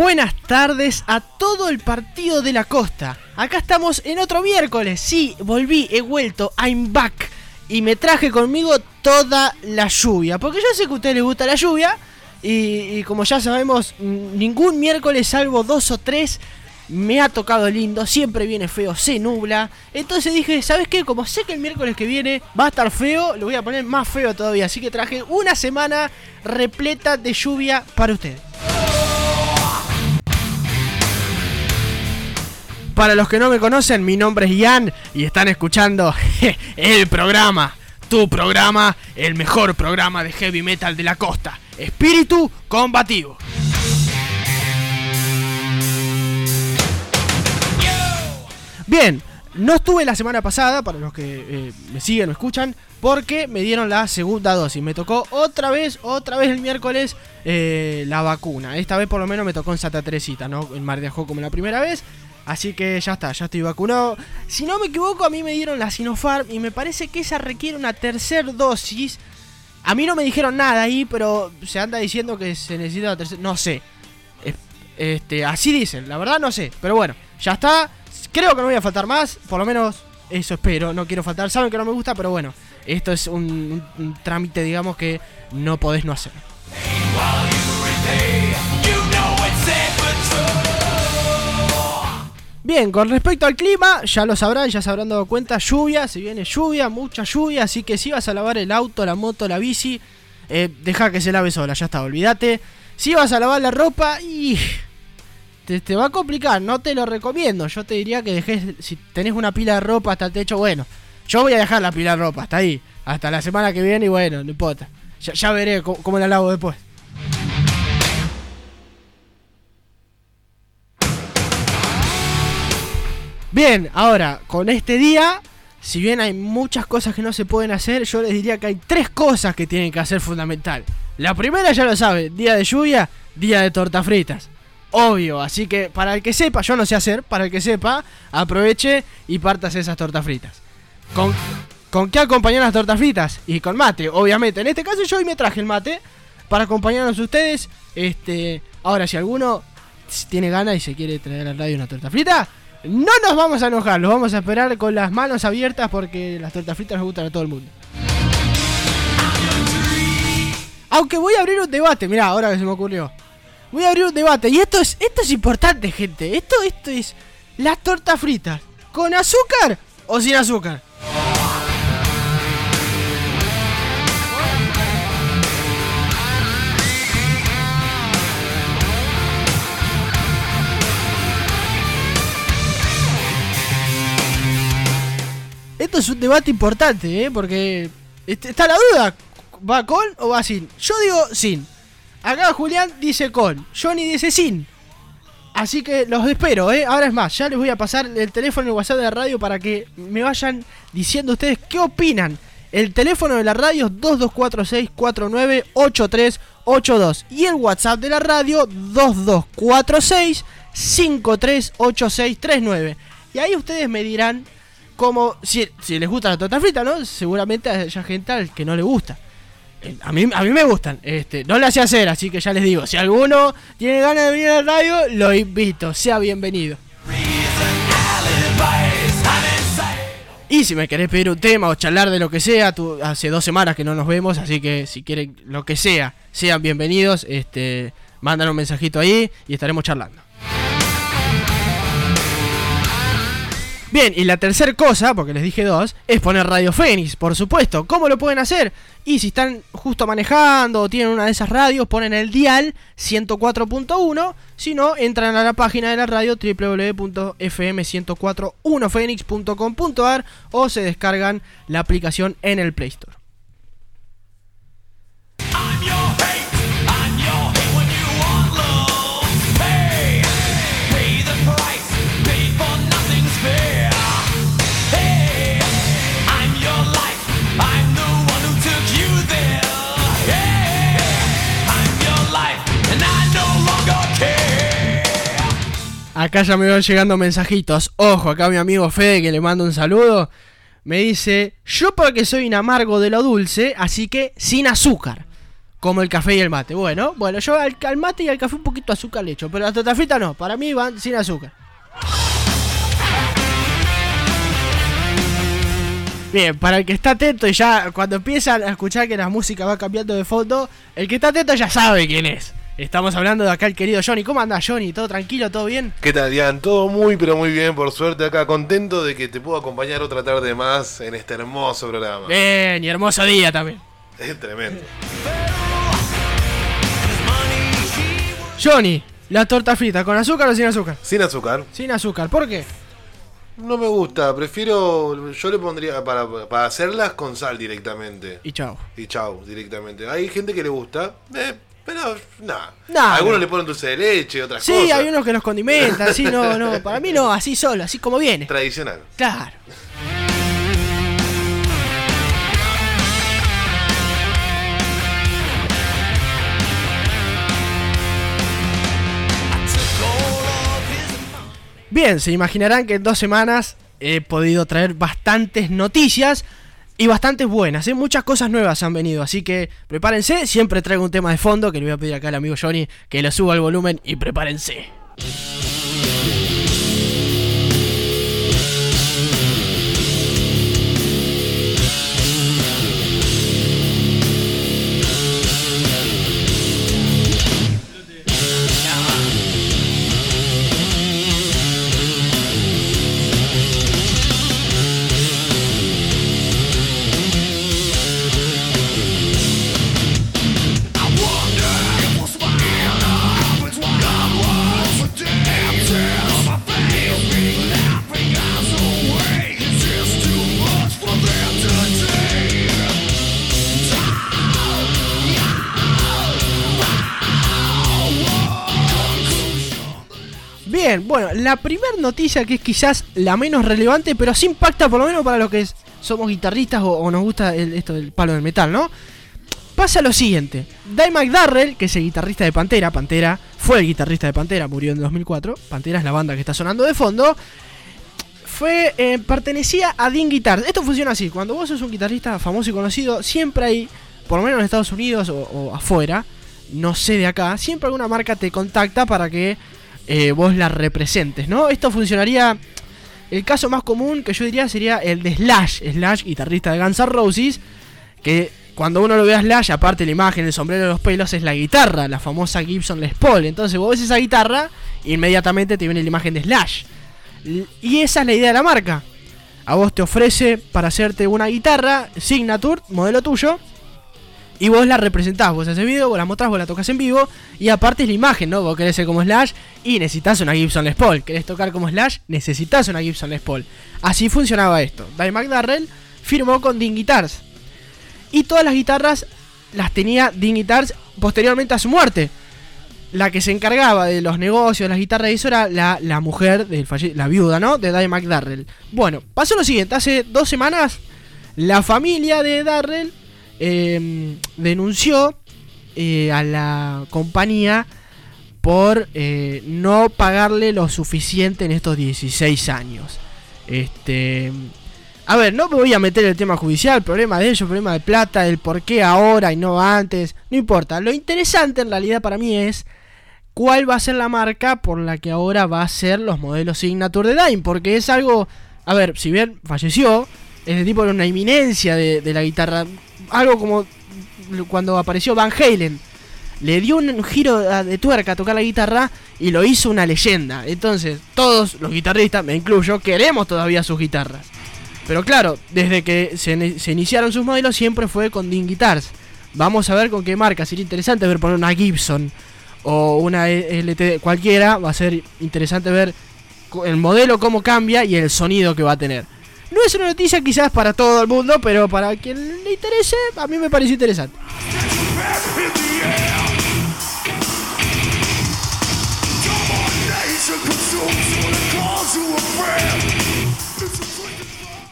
buenas tardes a todo el partido de la costa. Acá estamos en otro miércoles. Sí, volví, he vuelto, I'm back. Y me traje conmigo toda la lluvia. Porque yo sé que a ustedes les gusta la lluvia. Y, como ya sabemos, ningún miércoles, salvo dos o tres, me ha tocado lindo. Siempre viene feo, se nubla. Entonces dije, ¿sabes qué? Como sé que el miércoles que viene va a estar feo, lo voy a poner más feo todavía. Así que traje una semana repleta de lluvia para ustedes. Para los que no me conocen, mi nombre es Ian y están escuchando el programa, tu programa, el mejor programa de heavy metal de la costa, Espíritu Combativo. Bien, no estuve la semana pasada, para los que eh, me siguen o escuchan, porque me dieron la segunda dosis. Me tocó otra vez, otra vez el miércoles eh, la vacuna. Esta vez por lo menos me tocó en Santa Teresita, ¿no? En Mar de Ajó como la primera vez. Así que ya está, ya estoy vacunado. Si no me equivoco, a mí me dieron la Sinopharm y me parece que esa requiere una tercera dosis. A mí no me dijeron nada ahí, pero se anda diciendo que se necesita la tercera. No sé. Este, así dicen, la verdad no sé. Pero bueno, ya está. Creo que no voy a faltar más. Por lo menos eso espero. No quiero faltar. Saben que no me gusta, pero bueno. Esto es un, un trámite, digamos, que no podés no hacer. Bien, con respecto al clima, ya lo sabrán, ya se habrán dado cuenta, lluvia, se viene lluvia, mucha lluvia, así que si vas a lavar el auto, la moto, la bici, eh, deja que se lave sola, ya está, olvídate. Si vas a lavar la ropa, y te, va a complicar, no te lo recomiendo. Yo te diría que dejes, si tenés una pila de ropa hasta el techo, bueno, yo voy a dejar la pila de ropa hasta ahí, hasta la semana que viene y bueno, no importa. Ya, veré cómo la lavo después. Bien, ahora, con este día, si bien hay muchas cosas que no se pueden hacer, yo les diría que hay tres cosas que tienen que hacer fundamental. La primera ya lo sabe, día de lluvia, día de tortas fritas. Obvio, así que para el que sepa, yo no sé hacer, para el que sepa, aproveche y partas esas tortas fritas. ¿Con, ¿Con qué acompañar las tortas fritas? Y con mate, obviamente. En este caso yo hoy me traje el mate para acompañarnos ustedes. Este, ahora si alguno tiene ganas y se quiere traer al radio una torta frita, no nos vamos a enojar, los vamos a esperar con las manos abiertas porque las tortas fritas nos gustan a todo el mundo. Aunque voy a abrir un debate, mirá, ahora que se me ocurrió. Voy a abrir un debate. Y esto es, esto es importante, gente. Esto, esto es las tortas fritas. ¿Con azúcar o sin azúcar? Esto es un debate importante, ¿eh? Porque está la duda. ¿Va con o va sin? Yo digo sin. Acá Julián dice con. Johnny dice sin. Así que los espero, ¿eh? Ahora es más, ya les voy a pasar el teléfono y el WhatsApp de la radio para que me vayan diciendo ustedes qué opinan. El teléfono de la radio es 2246-498382 y el WhatsApp de la radio 2246-538639. Y ahí ustedes me dirán como si, les gusta la torta frita, ¿no? Seguramente haya gente al que no le gusta. Eh, a mí, a mí me gustan, este, no le hace hacer, así que ya les digo, si alguno tiene ganas de venir al radio, lo invito, sea bienvenido. Y si me querés pedir un tema o charlar de lo que sea, hace dos semanas que no nos vemos, así que si quieren lo que sea, sean bienvenidos, este, mandan un mensajito ahí y estaremos charlando. Bien, y la tercera cosa, porque les dije dos, es poner Radio Fénix, por supuesto. ¿Cómo lo pueden hacer? Y si están justo manejando o tienen una de esas radios, ponen el dial 104.1. Si no, entran a la página de la radio www.fm1041phoenix.com.ar o se descargan la aplicación en el Play Store. Acá ya me van llegando mensajitos. Ojo, acá mi amigo Fede que le mando un saludo. Me dice, yo porque soy un amargo de lo dulce, así que sin azúcar. como el café y el mate. Bueno, bueno, yo al, mate y al café un poquito de azúcar le echo, pero la torta frita no, para mí van sin azúcar. Bien, para el que está atento y ya cuando empiezan a escuchar que la música va cambiando de fondo, el que está atento ya sabe quién es. Estamos hablando de acá el querido Johnny. ¿Cómo anda Johnny? ¿Todo tranquilo? ¿Todo bien? ¿Qué tal, Dian? Todo muy, pero muy bien, por suerte acá. Contento de que te puedo acompañar otra tarde más en este hermoso programa. Bien, y hermoso día también. Es tremendo. Johnny, la torta frita, ¿con azúcar o sin azúcar? Sin azúcar. Sin azúcar, ¿por qué? No me gusta, prefiero. Yo le pondría para, para hacerlas con sal directamente. Y chao. Y chau, directamente. Hay gente que le gusta, eh, pero nada. Nah, Algunos no. le ponen dulce de leche, otras Sí, cosas. hay unos que los condimentan, sí, no, no. Para mí no, así solo, así como viene. Tradicional. Claro. Bien, se imaginarán que en dos semanas he podido traer bastantes noticias y bastantes buenas. ¿eh? Muchas cosas nuevas han venido, así que prepárense. Siempre traigo un tema de fondo que le voy a pedir acá al amigo Johnny que lo suba al volumen y prepárense. Bueno, la primera noticia que es quizás la menos relevante, pero sí impacta por lo menos para los que es- somos guitarristas o, nos gusta el- esto del palo del metal, ¿no? Pasa lo siguiente, Dave McDarrell, que es el guitarrista de Pantera, Pantera fue el guitarrista de Pantera, murió en 2004, Pantera es la banda que está sonando de fondo, fue eh, pertenecía a Dean Guitars. Esto funciona así, cuando vos sos un guitarrista famoso y conocido, siempre hay, por lo menos en Estados Unidos o, o afuera, no sé de acá, siempre alguna marca te contacta para que eh, vos la representes, ¿no? Esto funcionaría. El caso más común que yo diría sería el de Slash, Slash, guitarrista de Guns N' Roses, que cuando uno lo ve a Slash, aparte la imagen, el sombrero los pelos, es la guitarra, la famosa Gibson Les Paul. Entonces vos ves esa guitarra, inmediatamente te viene la imagen de Slash. Y esa es la idea de la marca. A vos te ofrece para hacerte una guitarra, Signature, modelo tuyo, y vos la representás, vos haces video, vos la mostrás, vos la tocas en vivo, y aparte es la imagen, ¿no? Vos querés ser como Slash y necesitas una Gibson Les Paul. Querés tocar como Slash, necesitas una Gibson Les Paul. Así funcionaba esto. Dave McDarrell firmó con Dean Guitars. Y todas las guitarras las tenía Dean Guitars posteriormente a su muerte. La que se encargaba de los negocios, las guitarras y eso era la, la mujer, del la viuda, ¿no? De Dave McDarrell. Bueno, pasó lo siguiente, hace dos semanas la familia de Darrell eh, denunció eh, a la compañía por eh, no pagarle lo suficiente en estos 16 años. Este, a ver, no me voy a meter el tema judicial, problema de ellos, problema de plata, del por qué ahora y no antes, no importa. Lo interesante en realidad para mí es cuál va a ser la marca por la que ahora va a ser los modelos Signature de Dime, porque es algo, a ver, si bien falleció, este tipo era una eminencia de la guitarra, algo como cuando apareció Van Halen, le dio un giro de tuerca a tocar la guitarra y lo hizo una leyenda. Entonces, todos los guitarristas, me incluyo, queremos todavía sus guitarras. Pero claro, desde que se, iniciaron sus modelos siempre fue con Dean Guitars. Vamos a ver con qué marca. Sería interesante ver poner una Gibson o una LT cualquiera. Va a ser interesante ver el modelo cómo cambia y el sonido que va a tener. No es una noticia quizás para todo el mundo, pero para quien le interese, a mí me pareció interesante.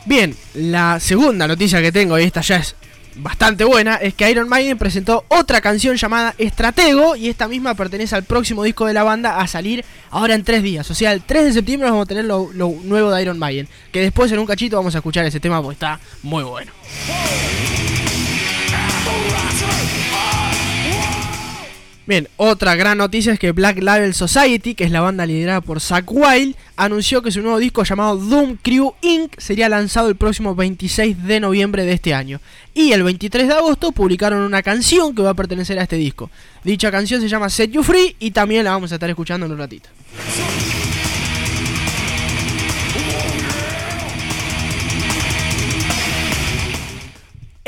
Bien, la segunda noticia que tengo, y esta ya es bastante buena, es que Iron Maiden presentó otra canción llamada Estratego y esta misma pertenece al próximo disco de la banda a salir ahora en tres días. O sea, el 3 de septiembre vamos a tener lo, nuevo de Iron Maiden, que después en un cachito vamos a escuchar ese tema porque está muy bueno. Bien, otra gran noticia es que Black Label Society, que es la banda liderada por Zack Wild, anunció que su nuevo disco llamado Doom Crew Inc. sería lanzado el próximo 26 de noviembre de este año. Y el 23 de agosto publicaron una canción que va a pertenecer a este disco. Dicha canción se llama Set You Free y también la vamos a estar escuchando en un ratito.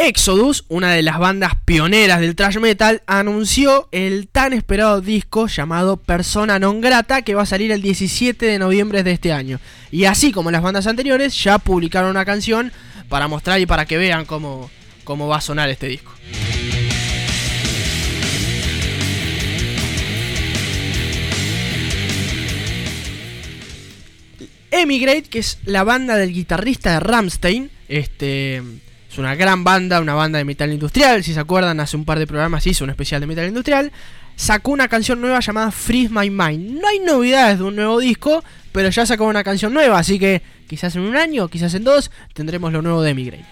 Exodus, una de las bandas pioneras del thrash metal, anunció el tan esperado disco llamado Persona non grata que va a salir el 17 de noviembre de este año. Y así como las bandas anteriores, ya publicaron una canción para mostrar y para que vean cómo, cómo va a sonar este disco. Emigrate, que es la banda del guitarrista de Ramstein, este es una gran banda, una banda de metal industrial. Si se acuerdan, hace un par de programas hizo un especial de metal industrial. Sacó una canción nueva llamada Freeze My Mind. No hay novedades de un nuevo disco, pero ya sacó una canción nueva. Así que quizás en un año, quizás en dos, tendremos lo nuevo de Emigrate.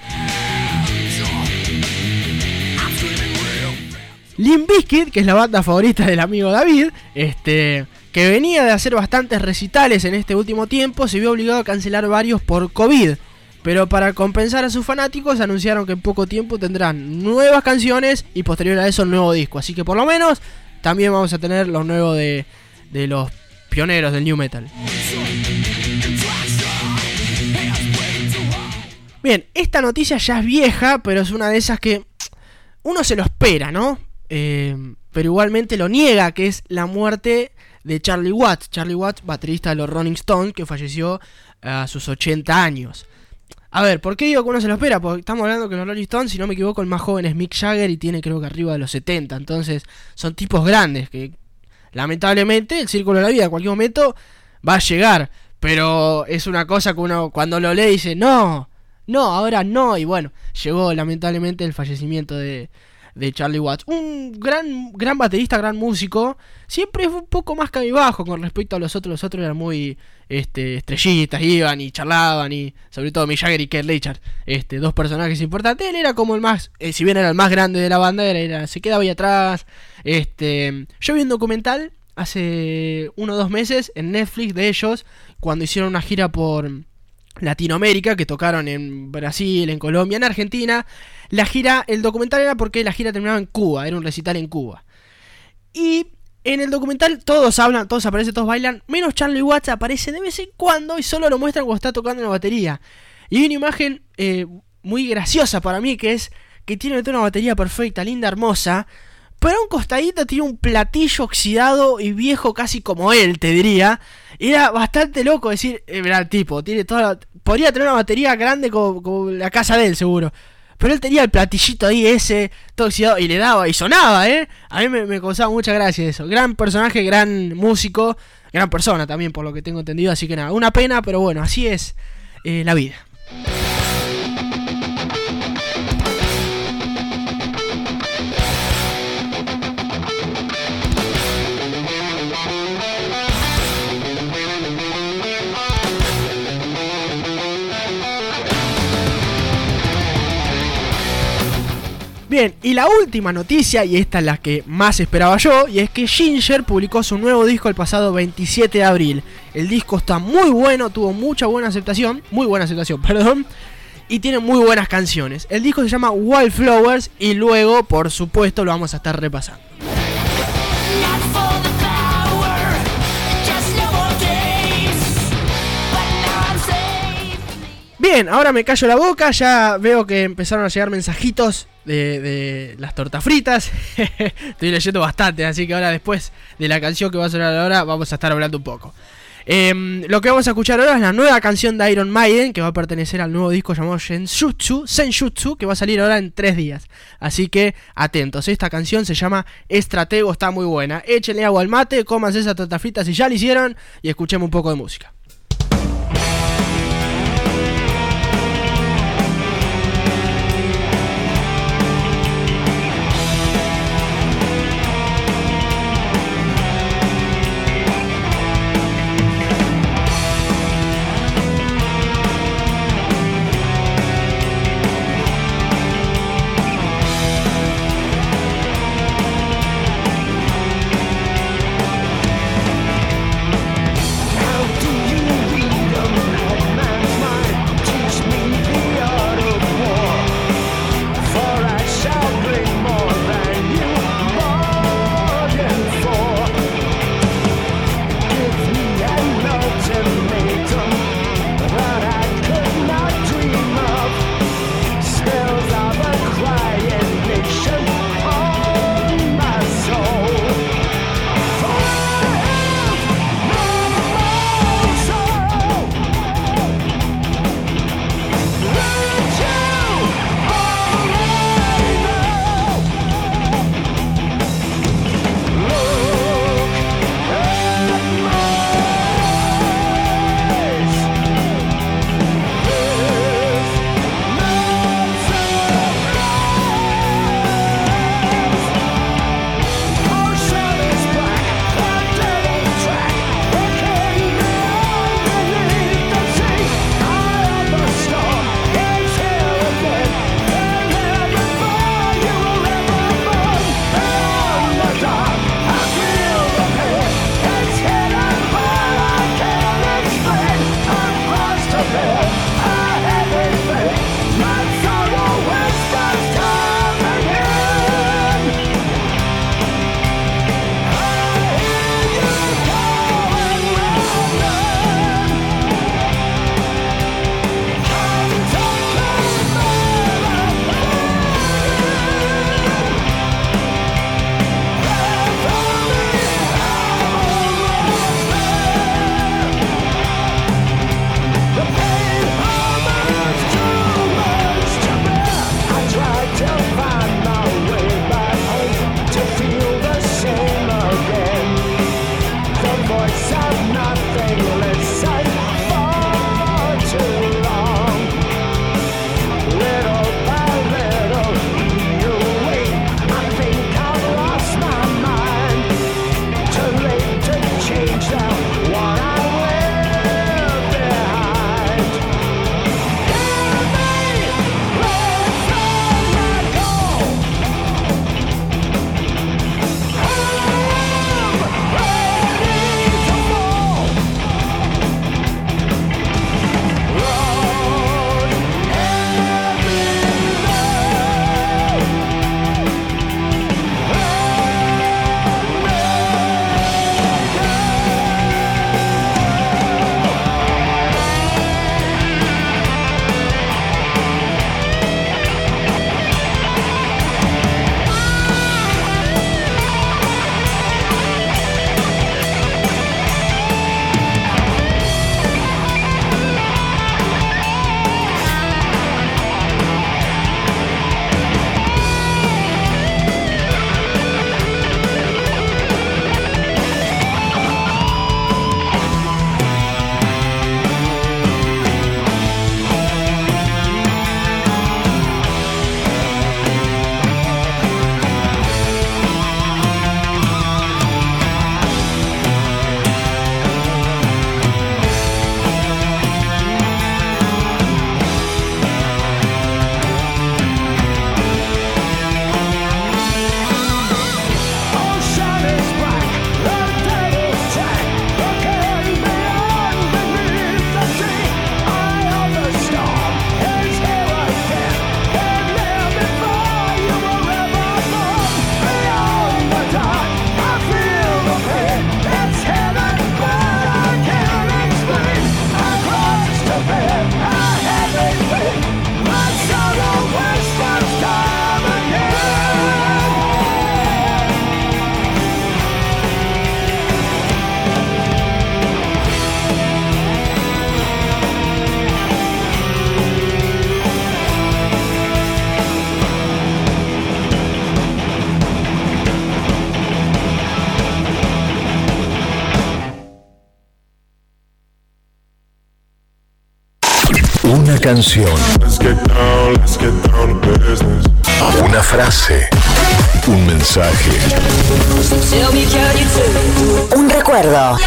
Limp Bizkit, que es la banda favorita del amigo David, este, que venía de hacer bastantes recitales en este último tiempo, se vio obligado a cancelar varios por COVID. Pero para compensar a sus fanáticos anunciaron que en poco tiempo tendrán nuevas canciones y posterior a eso un nuevo disco. Así que por lo menos también vamos a tener lo nuevo de, los pioneros del New Metal. Bien, esta noticia ya es vieja, pero es una de esas que uno se lo espera, ¿no? Eh, pero igualmente lo niega, que es la muerte de Charlie Watts. Charlie Watts, baterista de los Rolling Stones, que falleció a sus 80 años. A ver, ¿por qué digo que uno se lo espera? Porque estamos hablando que los Rolling Stones, si no me equivoco, el más joven es Mick Jagger y tiene creo que arriba de los 70. Entonces, son tipos grandes que lamentablemente el círculo de la vida en cualquier momento va a llegar. Pero es una cosa que uno cuando lo lee dice, no, no, ahora no. Y bueno, llegó lamentablemente el fallecimiento de, de Charlie Watts. Un gran, gran baterista, gran músico. Siempre fue un poco más cabibajo con respecto a los otros. Los otros eran muy este, estrellitas, iban y charlaban. Y sobre todo Mick Jagger y Keith Richards. Este, dos personajes importantes. Él era como el más, eh, si bien era el más grande de la banda, era, se quedaba ahí atrás. Este, yo vi un documental hace uno o dos meses en Netflix de ellos. Cuando hicieron una gira por Latinoamérica, que tocaron en Brasil, en Colombia, en Argentina. La gira, el documental era porque la gira terminaba en Cuba, era un recital en Cuba. Y en el documental todos hablan, todos aparecen, todos bailan, menos Charlie Watts aparece de vez en cuando y solo lo muestran cuando está tocando la batería. Y hay una imagen eh, muy graciosa para mí que es que tiene una batería perfecta, linda, hermosa. Pero a un costadito tiene un platillo oxidado y viejo casi como él, te diría. Era bastante loco decir, eh, el tipo, tiene toda podría tener una batería grande como, la casa de él, seguro. Pero él tenía el platillito ahí ese, todo oxidado, y le daba, y sonaba, ¿eh? A mí me, causaba mucha gracia eso. Gran personaje, gran músico, gran persona también, por lo que tengo entendido. Así que nada, una pena, pero bueno, así es eh, la vida. Bien, y la última noticia, y esta es la que más esperaba yo, y es que Ginger publicó su nuevo disco el pasado 27 de abril. El disco está muy bueno, tuvo mucha buena aceptación, muy buena aceptación, perdón, y tiene muy buenas canciones. El disco se llama Wildflowers y luego, por supuesto, lo vamos a estar repasando. Bien, ahora me callo la boca, ya veo que empezaron a llegar mensajitos de, las tortas fritas. Estoy leyendo bastante, así que ahora después de la canción que va a sonar ahora vamos a estar hablando un poco. Em, lo que vamos a escuchar ahora es la nueva canción de Iron Maiden, que va a pertenecer al nuevo disco llamado Senjutsu, Senjutsu, que va a salir ahora en tres días. Así que atentos, esta canción se llama Estratego, está muy buena. Échenle agua al mate, cómanse esas tortas fritas si ya lo hicieron y escuchemos un poco de música. Una canción. Una frase. Un mensaje. Un recuerdo.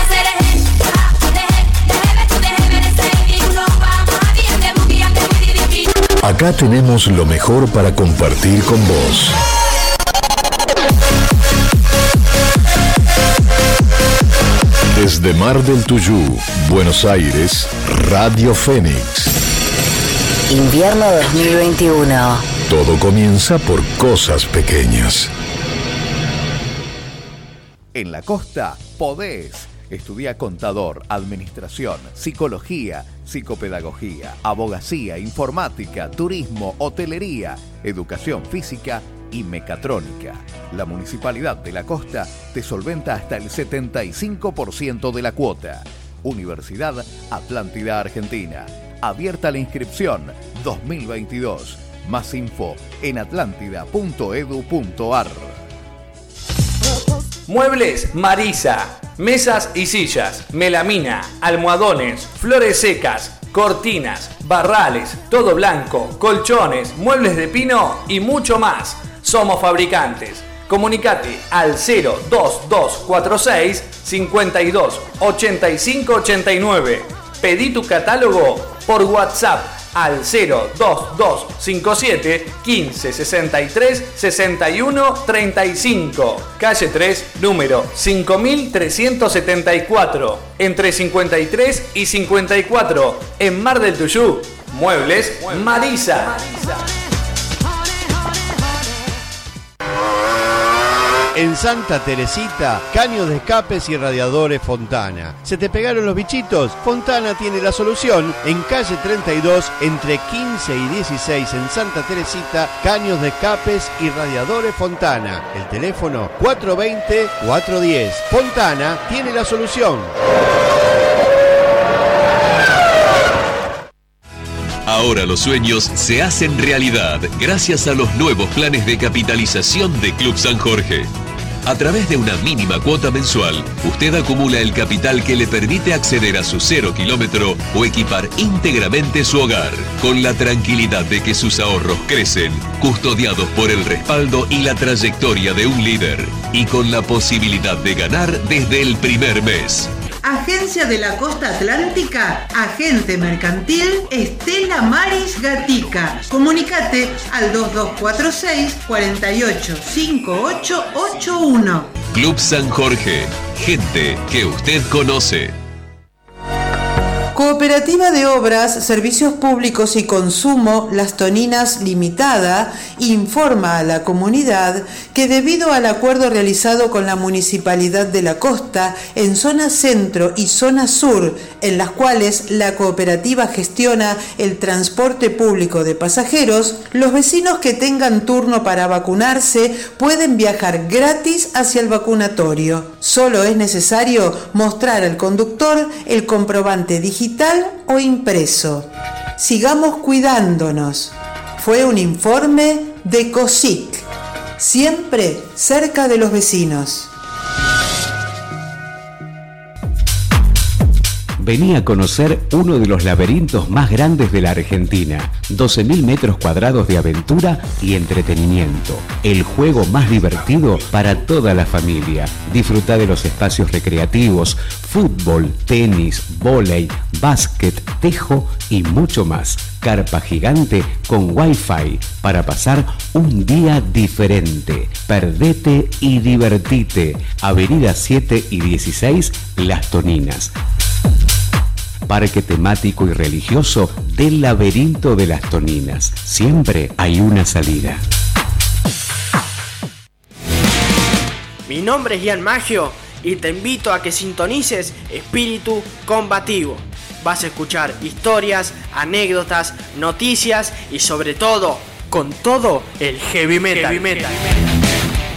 Acá tenemos lo mejor para compartir con vos. Desde Mar del Tuyú, Buenos Aires, Radio Fénix. Invierno 2021. Todo comienza por cosas pequeñas. En la costa podés. Estudia contador, administración, psicología, psicopedagogía, abogacía, informática, turismo, hotelería, educación física y mecatrónica. La Municipalidad de la Costa te solventa hasta el 75% de la cuota. Universidad Atlántida Argentina. Abierta la inscripción 2022. Más info en atlántida.edu.ar. Muebles Marisa. Mesas y sillas, melamina, almohadones, flores secas, cortinas, barrales, todo blanco, colchones, muebles de pino y mucho más. Somos fabricantes. Comunicate al 02246 52 85 89. Pedí tu catálogo por WhatsApp al 02257 15 63 61 35. Calle 3, número 5374, entre 53 y 54, en Mar del Tuyú. Muebles Marisa. En Santa Teresita, caños de escapes y radiadores Fontana. ¿Se te pegaron los bichitos? Fontana tiene la solución en calle 32 entre 15 y 16 en Santa Teresita, caños de escapes y radiadores Fontana. El teléfono 420-410. Fontana tiene la solución. Ahora los sueños se hacen realidad gracias a los nuevos planes de capitalización de Club San Jorge. A través de una mínima cuota mensual, usted acumula el capital que le permite acceder a su cero kilómetro o equipar íntegramente su hogar, con la tranquilidad de que sus ahorros crecen, custodiados por el respaldo y la trayectoria de un líder, y con la posibilidad de ganar desde el primer mes. Agencia de la Costa Atlántica, Agente Mercantil Estela Maris Gatica. Comunicate al 2246 485881. Club San Jorge, gente que usted conoce. Cooperativa de Obras, Servicios Públicos y Consumo Las Toninas Limitada informa a la comunidad que debido al acuerdo realizado con la Municipalidad de la Costa en zona centro y zona sur, en las cuales la cooperativa gestiona el transporte público de pasajeros, los vecinos que tengan turno para vacunarse pueden viajar gratis hacia el vacunatorio. Solo es necesario mostrar al conductor el comprobante digital o impreso. Sigamos cuidándonos. Fue un informe de COSIC, siempre cerca de los vecinos. Vení a conocer uno de los laberintos más grandes de la Argentina. 12.000 metros cuadrados de aventura y entretenimiento. El juego más divertido para toda la familia. Disfruta de los espacios recreativos, fútbol, tenis, vóley, básquet, tejo y mucho más. Carpa gigante con wifi para pasar un día diferente. Perdete y divertite. Avenida 7 y 16, Las Toninas parque temático y religioso del laberinto de las Toninas. Siempre hay una salida. Mi nombre es Ian Magio y te invito a que sintonices Espíritu Combativo. Vas a escuchar historias, anécdotas, noticias y sobre todo, con todo el heavy metal. Heavy metal.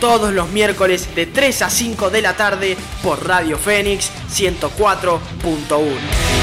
Todos los miércoles de 3 a 5 de la tarde por Radio Fénix 104.1.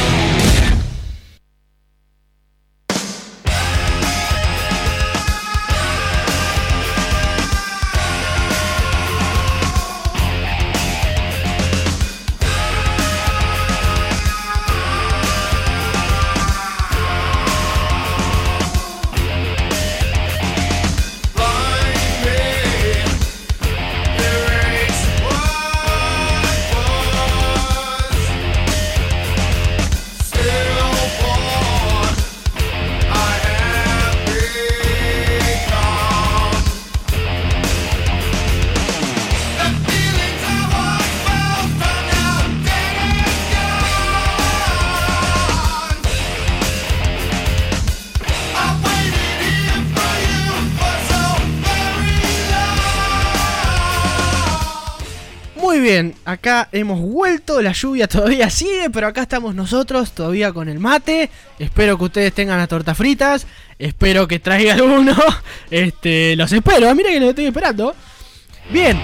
bien, acá hemos vuelto, la lluvia todavía sigue, pero acá estamos nosotros todavía con el mate. Espero que ustedes tengan las tortas fritas, espero que traigan uno. Este, los espero, mira que los estoy esperando. Bien,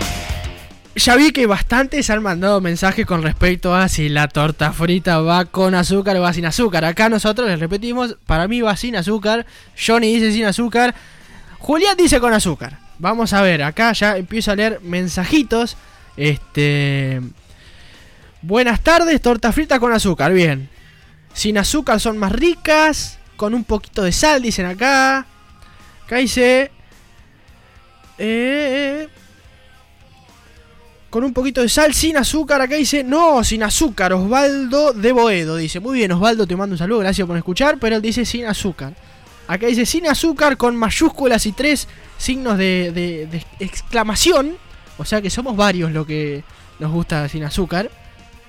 ya vi que bastantes han mandado mensajes con respecto a si la torta frita va con azúcar o va sin azúcar. Acá nosotros les repetimos, para mí va sin azúcar. Johnny dice sin azúcar. Julián dice con azúcar. Vamos a ver, acá ya empiezo a leer mensajitos. Este. Buenas tardes, torta frita con azúcar, bien. Sin azúcar son más ricas. Con un poquito de sal, dicen acá. Acá dice. Eh, con un poquito de sal, sin azúcar. Acá dice, no, sin azúcar. Osvaldo de Boedo dice, muy bien, Osvaldo, te mando un saludo, gracias por escuchar. Pero él dice sin azúcar. Acá dice sin azúcar con mayúsculas y tres signos de, de- de exclamación. O sea que somos varios lo que nos gusta sin azúcar.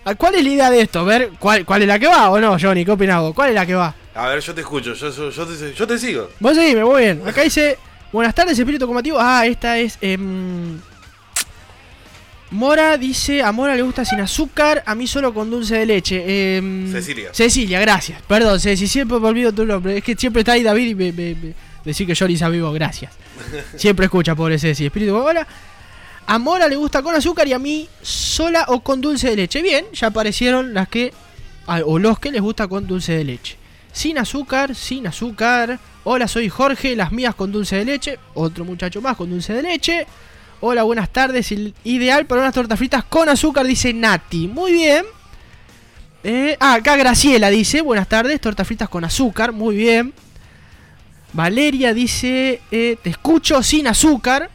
¿A ¿Cuál es la idea de esto? Ver cuál, cuál es la que va o no, Johnny, ¿qué opinás vos? ¿Cuál es la que va? A ver, yo te escucho, yo, yo, yo te, yo te sigo. Vos seguime, muy bien. Acá dice, buenas tardes, espíritu combativo. Ah, esta es... em, Mora dice, a Mora le gusta sin azúcar, a mí solo con dulce de leche. Em, Cecilia. Cecilia, gracias. Perdón, Ceci, siempre me olvido tu nombre. Es que siempre está ahí David y me, me- me- decir que Johnny está vivo, gracias. Siempre escucha, pobre Ceci. Espíritu, hola. A Mora le gusta con azúcar y a mí sola o con dulce de leche. Bien, ya aparecieron las que. ah, O los que les gusta con dulce de leche. Sin azúcar, sin azúcar. Hola, soy Jorge, las mías con dulce de leche. Otro muchacho más con dulce de leche. Hola, buenas tardes. Ideal para unas tortas fritas con azúcar, dice Nati. Muy bien. Eh, ah, acá Graciela dice, buenas tardes, tortas fritas con azúcar, muy bien. Valeria dice, eh, te escucho sin azúcar.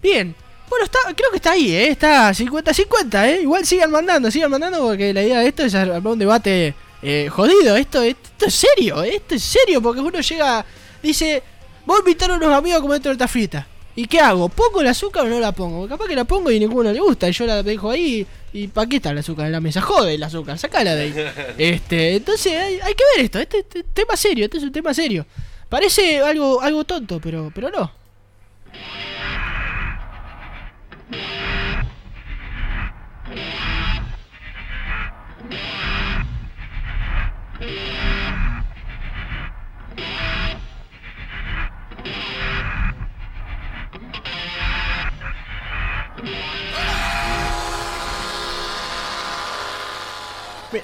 Bien. Bueno, está, creo que está ahí, ¿eh? Está 50-50, ¿eh? Igual sigan mandando, sigan mandando porque la idea de esto es armar un debate eh, jodido. Esto, esto es serio, ¿eh? esto es serio porque uno llega, dice, voy a invitar a unos amigos a comer torta frita. ¿Y qué hago? ¿Pongo el azúcar o no la pongo? Porque capaz que la pongo y ninguno le gusta y yo la dejo ahí. ¿Y para qué está el azúcar en la mesa? Jode el azúcar, sacala de ahí. Este, entonces hay, hay que ver esto, este, este tema serio, este es un tema serio. Parece algo, algo tonto, pero, pero no.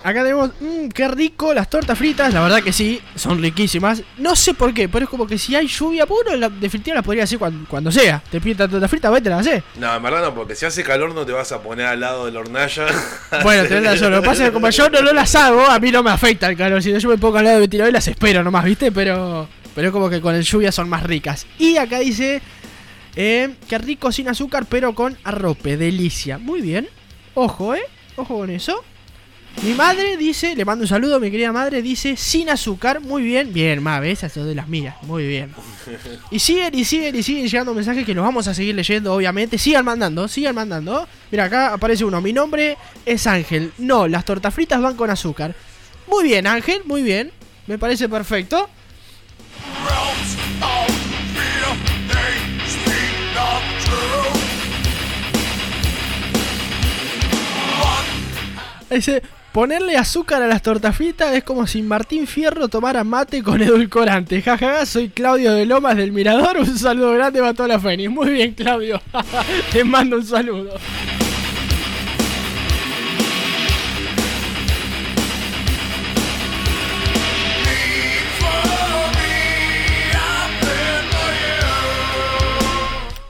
Acá tenemos, mmm, qué rico las tortas fritas, la verdad que sí, son riquísimas. No sé por qué, pero es como que si hay lluvia puro, la definitiva las podría hacer cuando, cuando sea. Te pide torta frita, vete la hacer. No, en verdad no, porque si hace calor no te vas a poner al lado de la hornalla. Bueno, tenés razón. Lo que pasa es que como yo no, no las hago, a mí no me afecta el calor. Si yo me pongo al lado de ventilador y las espero nomás, ¿viste? Pero, pero es como que con el lluvia son más ricas. Y acá dice, eh, que rico sin azúcar, pero con arrope, delicia. Muy bien. Ojo, ¿eh? Ojo con eso. Mi madre dice, le mando un saludo, mi querida madre, dice sin azúcar, muy bien, bien, ma, ves, esas son de las mías, muy bien. Y siguen y siguen y siguen llegando mensajes que los vamos a seguir leyendo, obviamente. Sigan mandando, sigan mandando. Mira, acá aparece uno. Mi nombre es Ángel. No, las tortas fritas van con azúcar. Muy bien, Ángel, muy bien. Me parece perfecto. Dice, ponerle azúcar a las tortas fritas es como si Martín Fierro tomara mate con edulcorante. Jajaja, soy Claudio de Lomas del Mirador. Un saludo grande para toda la Fénix. Muy bien, Claudio. Te mando un saludo.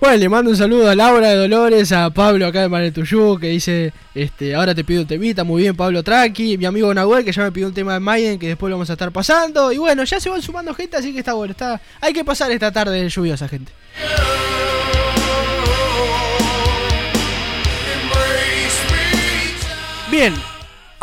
Bueno, le mando un saludo a Laura de Dolores, a Pablo acá de Maretuyú, que dice, este, ahora te pido un temita, muy bien Pablo Traki, mi amigo Nahuel, que ya me pidió un tema de Maiden, que después lo vamos a estar pasando, y bueno, ya se van sumando gente, así que está bueno, está, hay que pasar esta tarde lluviosa, gente. Bien,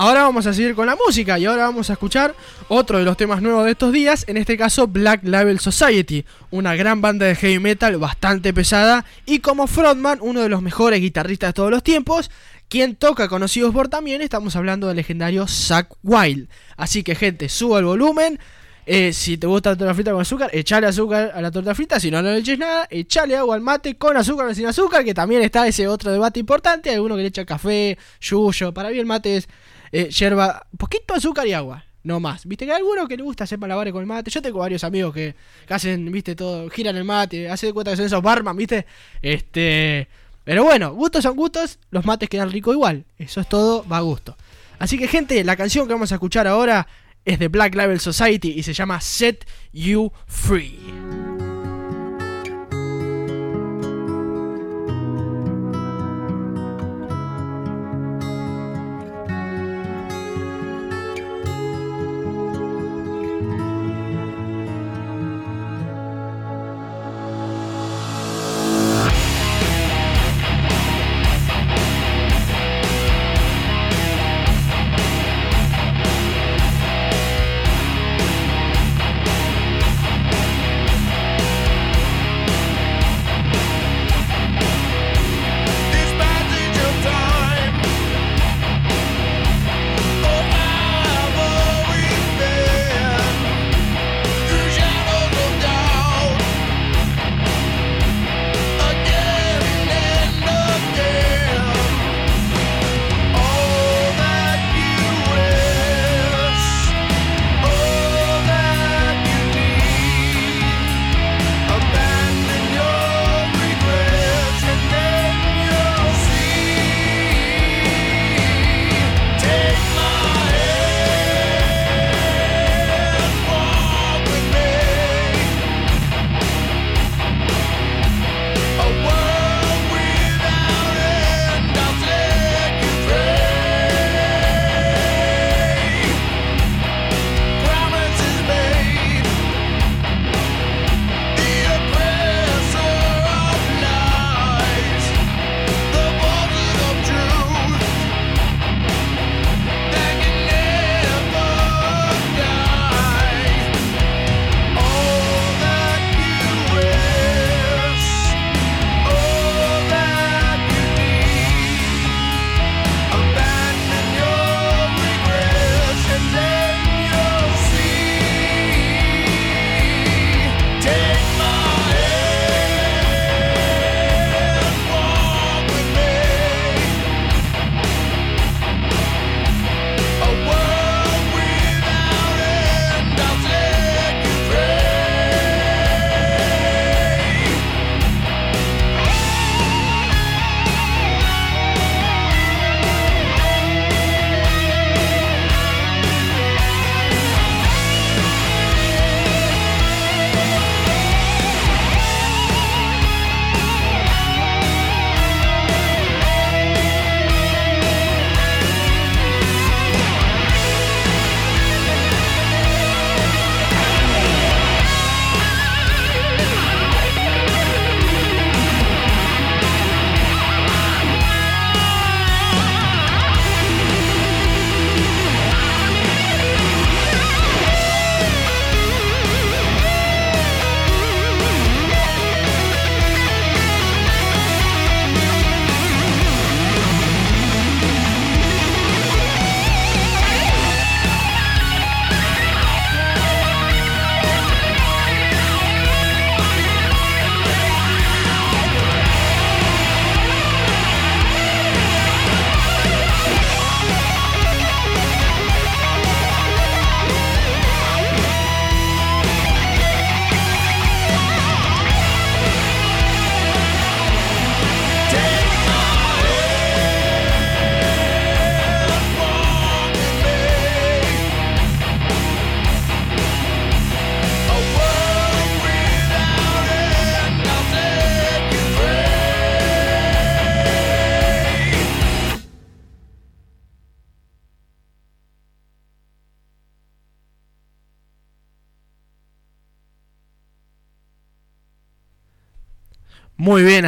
ahora vamos a seguir con la música y ahora vamos a escuchar otro de los temas nuevos de estos días, en este caso Black Label Society, una gran banda de heavy metal bastante pesada y como frontman uno de los mejores guitarristas de todos los tiempos, quien toca conocidos por también, estamos hablando del legendario Zack Wild. Así que gente, suba el volumen. Eh, si te gusta la torta frita con azúcar, echale azúcar a la torta frita. Si no, le eches nada, echale agua al mate con azúcar o sin azúcar. Que también está ese otro debate importante. Alguno que le echa café, yuyo. Para mí el mate es eh, yerba, poquito azúcar y agua. No más. Viste que hay alguno que le gusta hacer malabares con el mate. Yo tengo varios amigos que, que hacen, viste, todo, giran el mate, hacen de cuenta que son esos barman, viste. Este. Pero bueno, gustos son gustos, los mates quedan ricos igual. Eso es todo, va a gusto. Así que, gente, la canción que vamos a escuchar ahora es de Black Label Society y se llama Set You Free.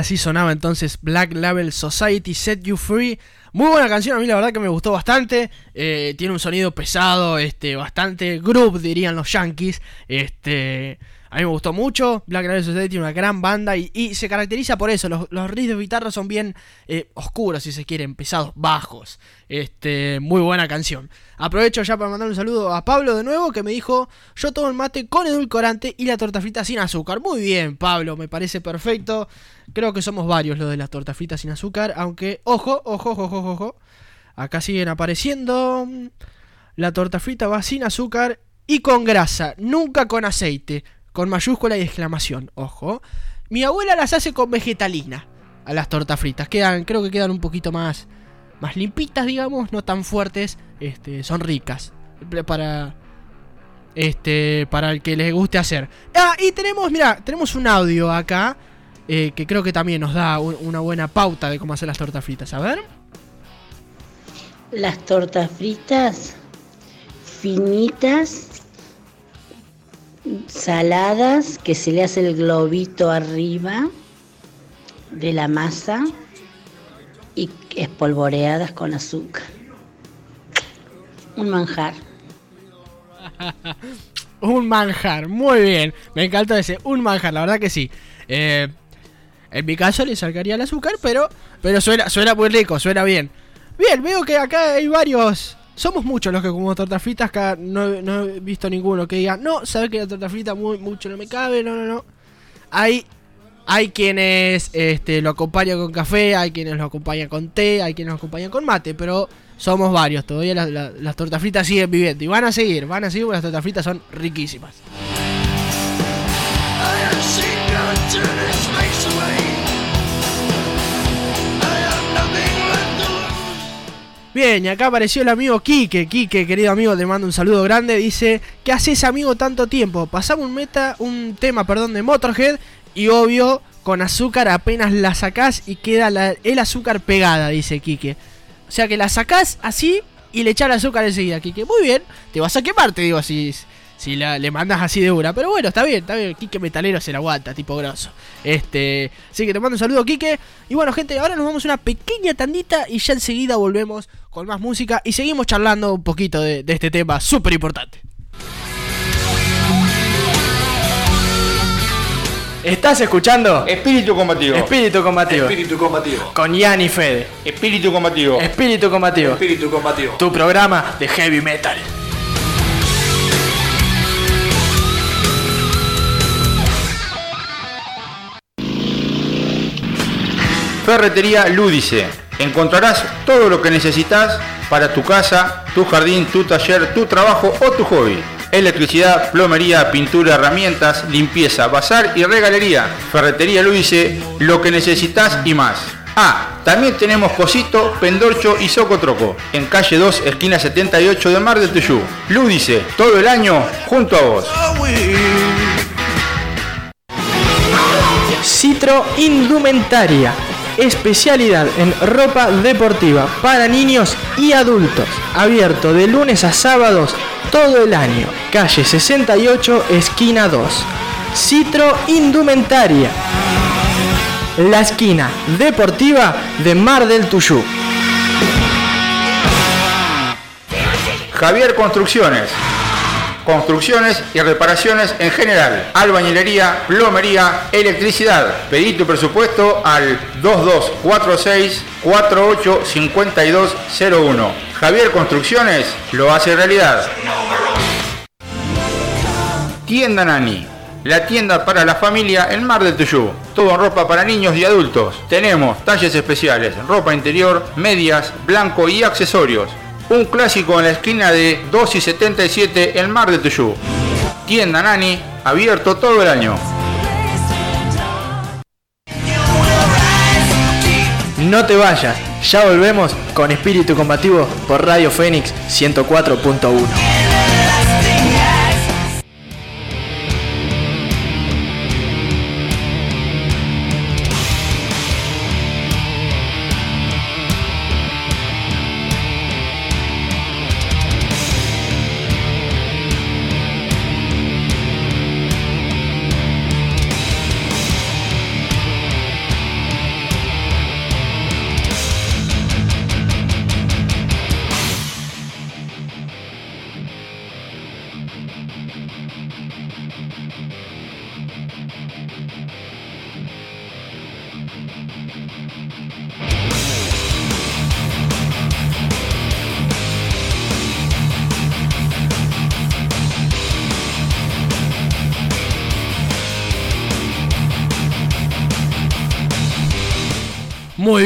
Así sonaba entonces Black Label Society Set You Free. Muy buena canción, a mí la verdad que me gustó bastante. Eh, tiene un sonido pesado, este, bastante groove dirían los yankees. Este, A mí me gustó mucho. Black Label Society tiene una gran banda y, se caracteriza por eso. Los, los riffs de guitarra son bien eh, oscuros, si se quieren, pesados, bajos. Este, muy buena canción. Aprovecho ya para mandar un saludo a Pablo de nuevo que me dijo: Yo tomo el mate con edulcorante y la torta frita sin azúcar. Muy bien, Pablo, me parece perfecto. Creo que somos varios los de las tortas fritas sin azúcar. Aunque, ojo, ojo, ojo, ojo, ojo. Acá siguen apareciendo. La torta frita va sin azúcar y con grasa, nunca con aceite con mayúscula y exclamación, ojo. Mi abuela las hace con vegetalina a las tortas fritas. Quedan, creo que quedan un poquito más, más limpitas, digamos, no tan fuertes. Este, son ricas para, este, para el que les guste hacer. Ah, y tenemos, mira, tenemos un audio acá eh, que creo que también nos da una buena pauta de cómo hacer las tortas fritas. A ver. Las tortas fritas finitas saladas que se le hace el globito arriba de la masa y espolvoreadas con azúcar. Un manjar. un manjar, muy bien. Me encanta ese, un manjar, la verdad que sí. Eh, en mi caso le sacaría el azúcar, pero, pero suena, suena muy rico, suena bien. Bien, veo que acá hay varios somos muchos los que comemos tortas fritas, acá no, he visto ninguno que diga, no, sabes que la torta frita muy, mucho no me cabe, no, no, no. Hay, hay quienes este, lo acompañan con café, hay quienes lo acompañan con té, hay quienes lo acompañan con mate, pero somos varios, todavía las, las tortas fritas siguen viviendo y van a seguir, van a seguir porque las tortas fritas son riquísimas. Bien, y acá apareció el amigo Quique. Quique, querido amigo, te mando un saludo grande. Dice, ¿qué haces amigo tanto tiempo? Pasamos un meta, un tema, perdón, de Motorhead y obvio, con azúcar apenas la sacás y queda el azúcar pegada, dice Quique. O sea que la sacás así y le echás el azúcar enseguida, Quique. Muy bien, te vas a quemar, te digo, así la, le mandas así de una. Pero bueno, está bien, está bien. Quique Metalero se la aguanta, tipo grosso. Este, así que te mando un saludo, Quique. Y bueno, gente, ahora nos vamos a una pequeña tandita y ya enseguida volvemos con más música y seguimos charlando un poquito de, de este tema súper importante. ¿Estás escuchando? Espíritu combativo. Espíritu combativo. Espíritu combativo. Con Ian y Fede. Espíritu combativo. Espíritu combativo. Espíritu combativo. Tu programa de heavy metal. Ferretería Lúdice. Encontrarás todo lo que necesitas para tu casa, tu jardín, tu taller, tu trabajo o tu hobby. Electricidad, plomería, pintura, herramientas, limpieza, bazar y regalería. Ferretería Lúdice, lo que necesitas y más. Ah, también tenemos Cosito, Pendorcho y Socotroco, en calle 2, esquina 78 de Mar del Tuyú. Lúdice, todo el año junto a vos. Citro Indumentaria especialidad en ropa deportiva para niños y adultos. Abierto de lunes a sábados todo el año. Calle 68, esquina 2. Citro Indumentaria. La esquina deportiva de Mar del Tuyú. Javier Construcciones construcciones y reparaciones en general, albañilería, plomería, electricidad. Pedí tu presupuesto al 2246 485201. Javier Construcciones lo hace realidad. Tienda Nani. La tienda para la familia en Mar del Tuyú. Todo en ropa para niños y adultos. Tenemos talles especiales, ropa interior, medias, blanco y accesorios un clásico en la esquina de 2 y 77 El Mar de Tuyú. Tienda Nani, abierto todo el año. No te vayas, ya volvemos con Espíritu Combativo por Radio Fénix 104.1.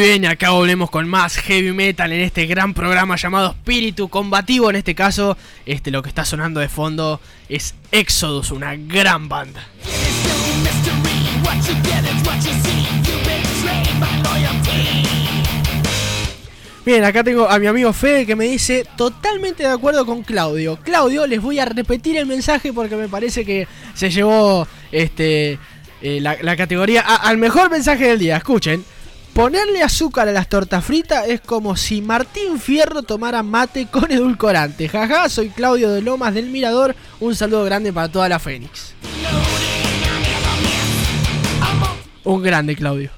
bien, acá volvemos con más heavy metal en este gran programa llamado Espíritu Combativo. En este caso, este lo que está sonando de fondo es Exodus, una gran banda. Bien, acá tengo a mi amigo Fede que me dice totalmente de acuerdo con Claudio. Claudio, les voy a repetir el mensaje porque me parece que se llevó este eh, la, categoría al mejor mensaje del día. Escuchen. Ponerle azúcar a las tortas fritas es como si Martín Fierro tomara mate con edulcorante. Jaja, soy Claudio de Lomas del Mirador. Un saludo grande para toda la Fénix. Un grande, Claudio.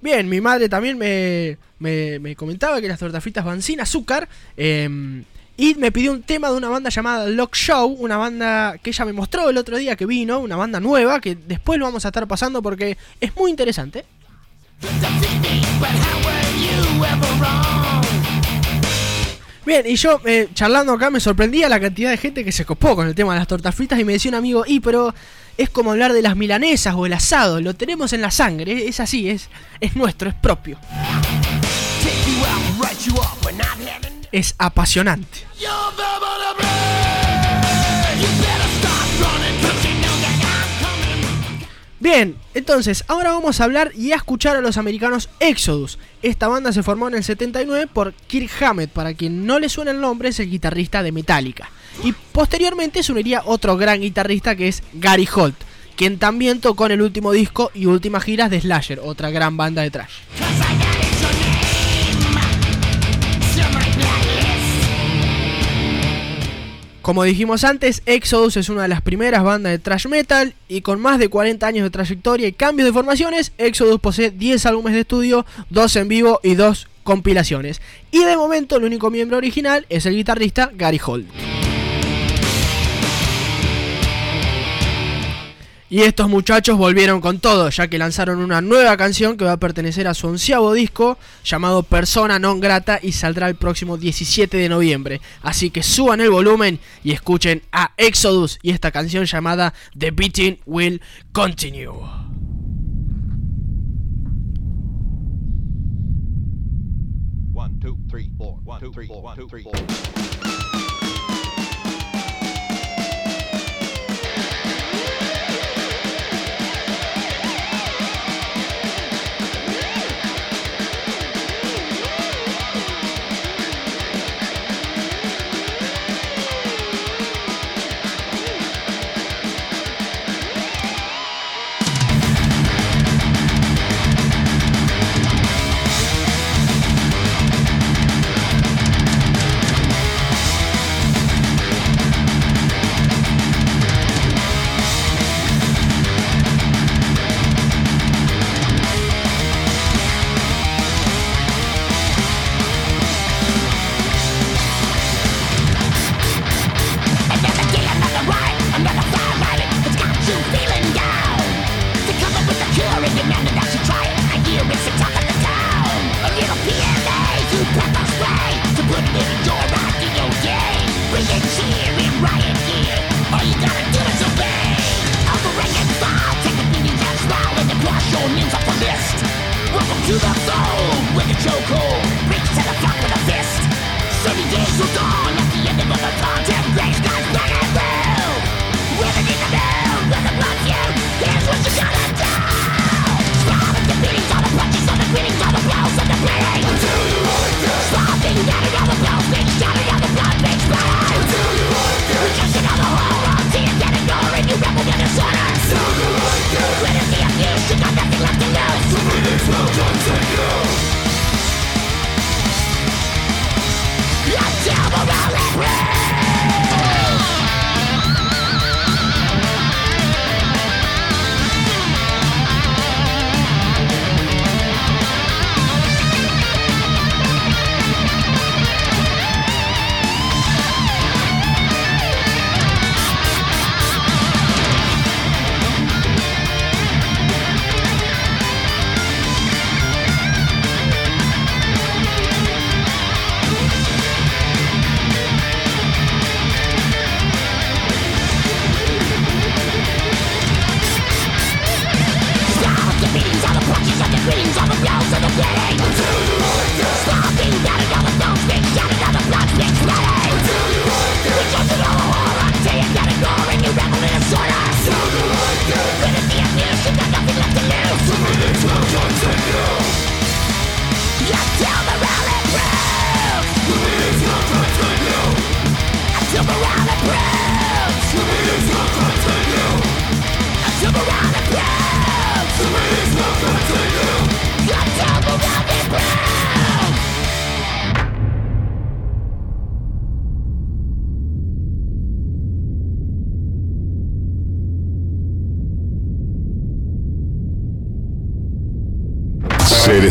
Bien, mi madre también me, me- me comentaba que las tortas fritas van sin azúcar. eh, y me pidió un tema de una banda llamada Lock Show, una banda que ella me mostró el otro día que vino, una banda nueva que después lo vamos a estar pasando porque es muy interesante. Bien, y yo eh, charlando acá me sorprendía la cantidad de gente que se copó con el tema de las tortas fritas y me decía un amigo, y pero es como hablar de las milanesas o el asado, lo tenemos en la sangre, es así, es, es nuestro, es propio. Es apasionante. Bien, entonces, ahora vamos a hablar y a escuchar a los americanos Exodus. Esta banda se formó en el 79 por Kirk Hammett, para quien no le suena el nombre, es el guitarrista de Metallica. Y posteriormente se uniría otro gran guitarrista que es Gary Holt, quien también tocó en el último disco y últimas giras de Slasher, otra gran banda de trash. Como dijimos antes, Exodus es una de las primeras bandas de thrash metal y con más de 40 años de trayectoria y cambios de formaciones, Exodus posee 10 álbumes de estudio, 2 en vivo y 2 compilaciones. Y de momento el único miembro original es el guitarrista Gary Holt. Y estos muchachos volvieron con todo, ya que lanzaron una nueva canción que va a pertenecer a su onceavo disco, llamado Persona Non Grata, y saldrá el próximo 17 de noviembre. Así que suban el volumen y escuchen a Exodus y esta canción llamada The Beating Will Continue. One, two, three, four. One, two, three, four. One, two, three, four.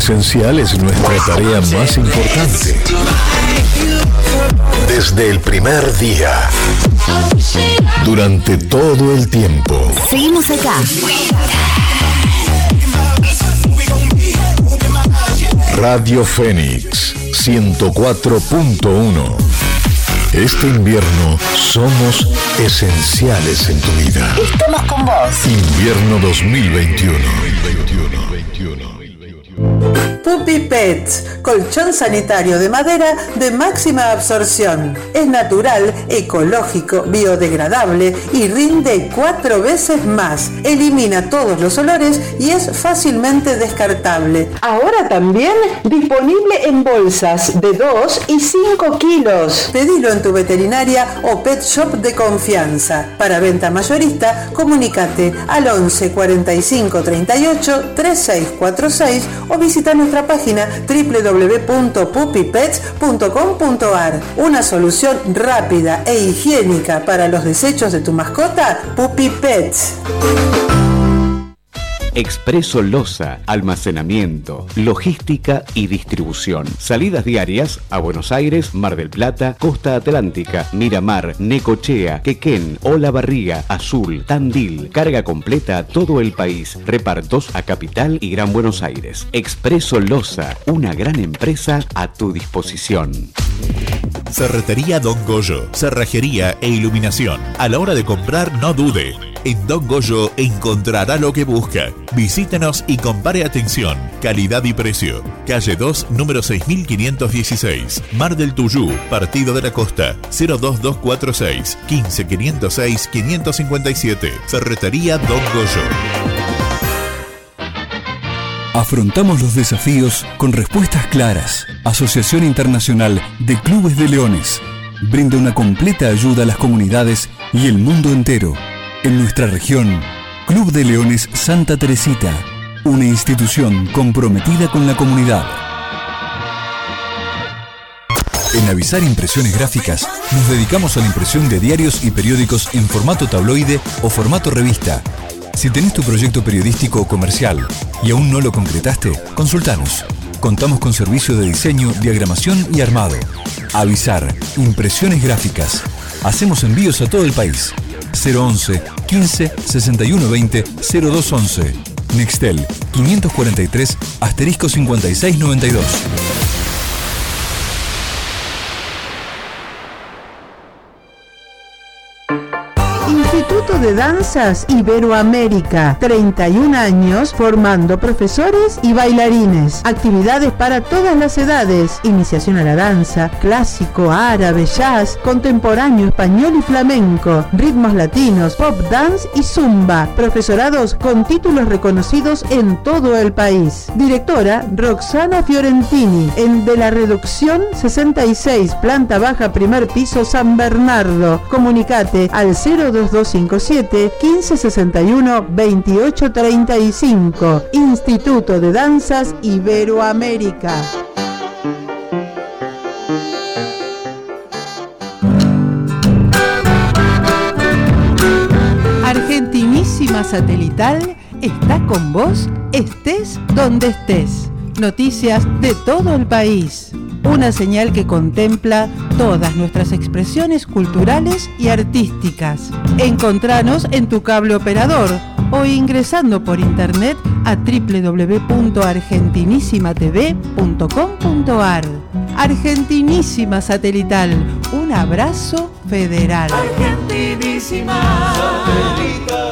Ser esencial es nuestra tarea más importante. Desde el primer día. Durante todo el tiempo. Seguimos acá. Radio Fénix 104.1. Este invierno somos esenciales en tu vida. Estamos con vos. Invierno 2021. Puppy Pets, colchón sanitario de madera de máxima absorción. Es natural, ecológico, biodegradable y rinde cuatro veces más. Elimina todos los olores y es fácilmente descartable. Ahora también disponible en bolsas de 2 y 5 kilos. Pedilo en tu veterinaria o pet shop de confianza. Para venta mayorista, comunícate al 11 45 38 3646 o visita nuestra página www.puppypets.com.ar. Una solución rápida e higiénica para los desechos de tu mascota, Puppy Pets. Expreso Loza, almacenamiento, logística y distribución. Salidas diarias a Buenos Aires, Mar del Plata, Costa Atlántica, Miramar, Necochea, Quequén, Olavarría, Azul, Tandil. Carga completa a todo el país. Repartos a Capital y Gran Buenos Aires. Expreso Loza, una gran empresa a tu disposición. Ferretería Don Goyo, cerrajería e iluminación. A la hora de comprar, no dude. En Don Goyo encontrará lo que busca. Visítenos y compare atención, calidad y precio. Calle 2, número 6516. Mar del Tuyú, Partido de la Costa. 02246 15506 557. Ferretería Don Goyo. Afrontamos los desafíos con respuestas claras. Asociación Internacional de Clubes de Leones brinda una completa ayuda a las comunidades y el mundo entero. En nuestra región, Club de Leones Santa Teresita, una institución comprometida con la comunidad. En Avisar Impresiones Gráficas nos dedicamos a la impresión de diarios y periódicos en formato tabloide o formato revista. Si tenés tu proyecto periodístico o comercial y aún no lo concretaste, consultanos. Contamos con servicio de diseño, diagramación y armado. Avisar, impresiones gráficas. Hacemos envíos a todo el país. 011 15 61 20 0211. Nextel 543 asterisco 5692. De Danzas Iberoamérica, 31 años formando profesores y bailarines. Actividades para todas las edades. Iniciación a la danza, clásico, árabe, jazz, contemporáneo, español y flamenco, ritmos latinos, pop dance y zumba. Profesorados con títulos reconocidos en todo el país. Directora Roxana Fiorentini, en de la Reducción 66, planta baja, primer piso, San Bernardo. Comunicate al 02257 1561 2835. Instituto de Danzas Iberoamérica. Argentinísima Satelital está con vos, estés donde estés. Noticias de todo el país. Una señal que contempla todas nuestras expresiones culturales y artísticas. Encontranos en tu cable operador o ingresando por internet a www.argentinisimatv.com.ar. Argentinísima Satelital, un abrazo federal. Argentinísima satelital.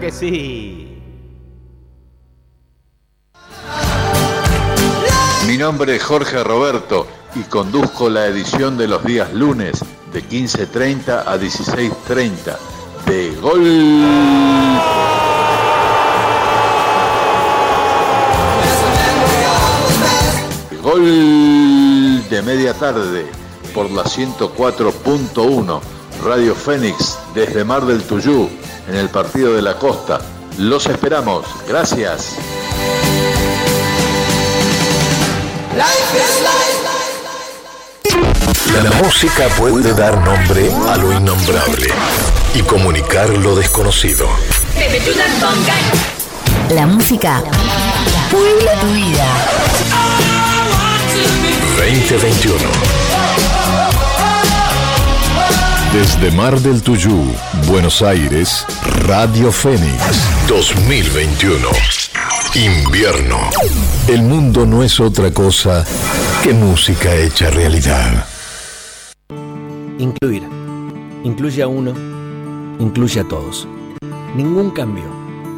Que sí. Mi nombre es Jorge Roberto y conduzco la edición de los días lunes de 15.30 a 16.30 de Gol. Gol de media tarde por la 104.1 Radio Fénix desde Mar del Tuyú en el Partido de la Costa. Los esperamos. Gracias. La música puede dar nombre a lo innombrable y comunicar lo desconocido. La música puebla tu vida. 2021. Desde Mar del Tuyú, Buenos Aires, Radio Fénix 2021. Invierno. El mundo no es otra cosa que música hecha realidad. Incluir. Incluye a uno, incluye a todos. Ningún cambio,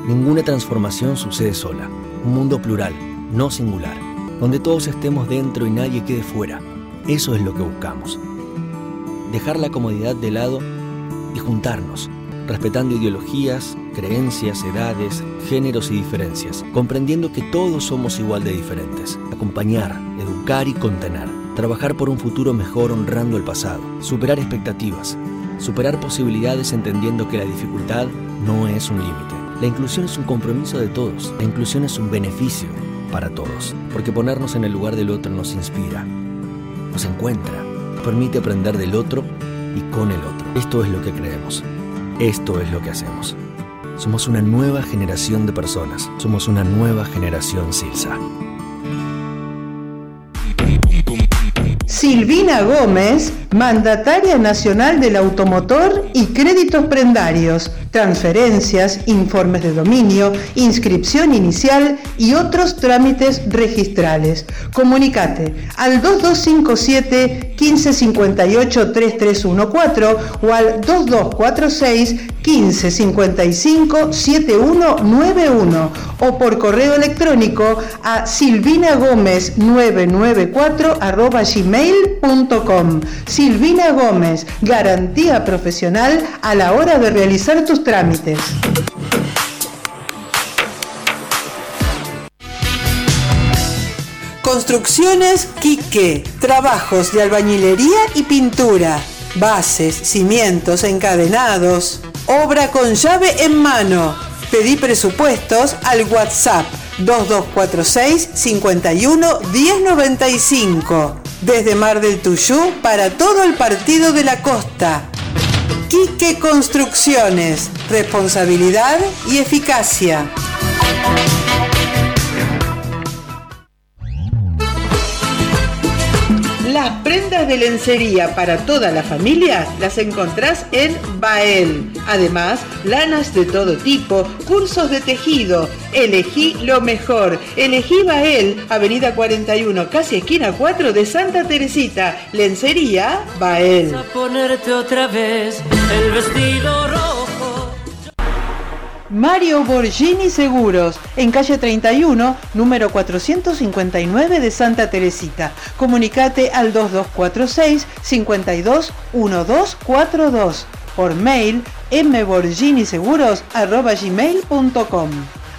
ninguna transformación sucede sola. Un mundo plural, no singular, donde todos estemos dentro y nadie quede fuera. Eso es lo que buscamos. Dejar la comodidad de lado y juntarnos, respetando ideologías, creencias, edades, géneros y diferencias, comprendiendo que todos somos igual de diferentes. Acompañar, educar y contener. Trabajar por un futuro mejor honrando el pasado. Superar expectativas. Superar posibilidades entendiendo que la dificultad no es un límite. La inclusión es un compromiso de todos. La inclusión es un beneficio para todos. Porque ponernos en el lugar del otro nos inspira, nos encuentra, permite aprender del otro y con el otro. Esto es lo que creemos. Esto es lo que hacemos. Somos una nueva generación de personas. Somos una nueva generación Silsa. Silvina Gómez, mandataria nacional del automotor y créditos prendarios, transferencias, informes de dominio, inscripción inicial y otros trámites registrales. Comunicate al 2257 1558 3314 o al 2246 1555 7191 o por correo electrónico a silvinagomez994 arroba gmail.com. Silvina Gómez, garantía profesional a la hora de realizar tus trámites. Construcciones Quique, trabajos de albañilería y pintura, bases, cimientos, encadenados, obra con llave en mano. Pedí presupuestos al WhatsApp 2246 51 1095. Desde Mar del Tuyú para todo el partido de la costa. Quique Construcciones, responsabilidad y eficacia. Las prendas de lencería para toda la familia las encontrás en Bael. Además, lanas de todo tipo, cursos de tejido. Elegí lo mejor. Elegí Bael, Avenida 41, casi esquina 4 de Santa Teresita. Lencería Bael. a ponerte otra vez el vestido rojo. Mario Borgini Seguros, en calle 31, número 459 de Santa Teresita. Comunicate al 2246 52 1242 por mail mborginiseguros@gmail.com.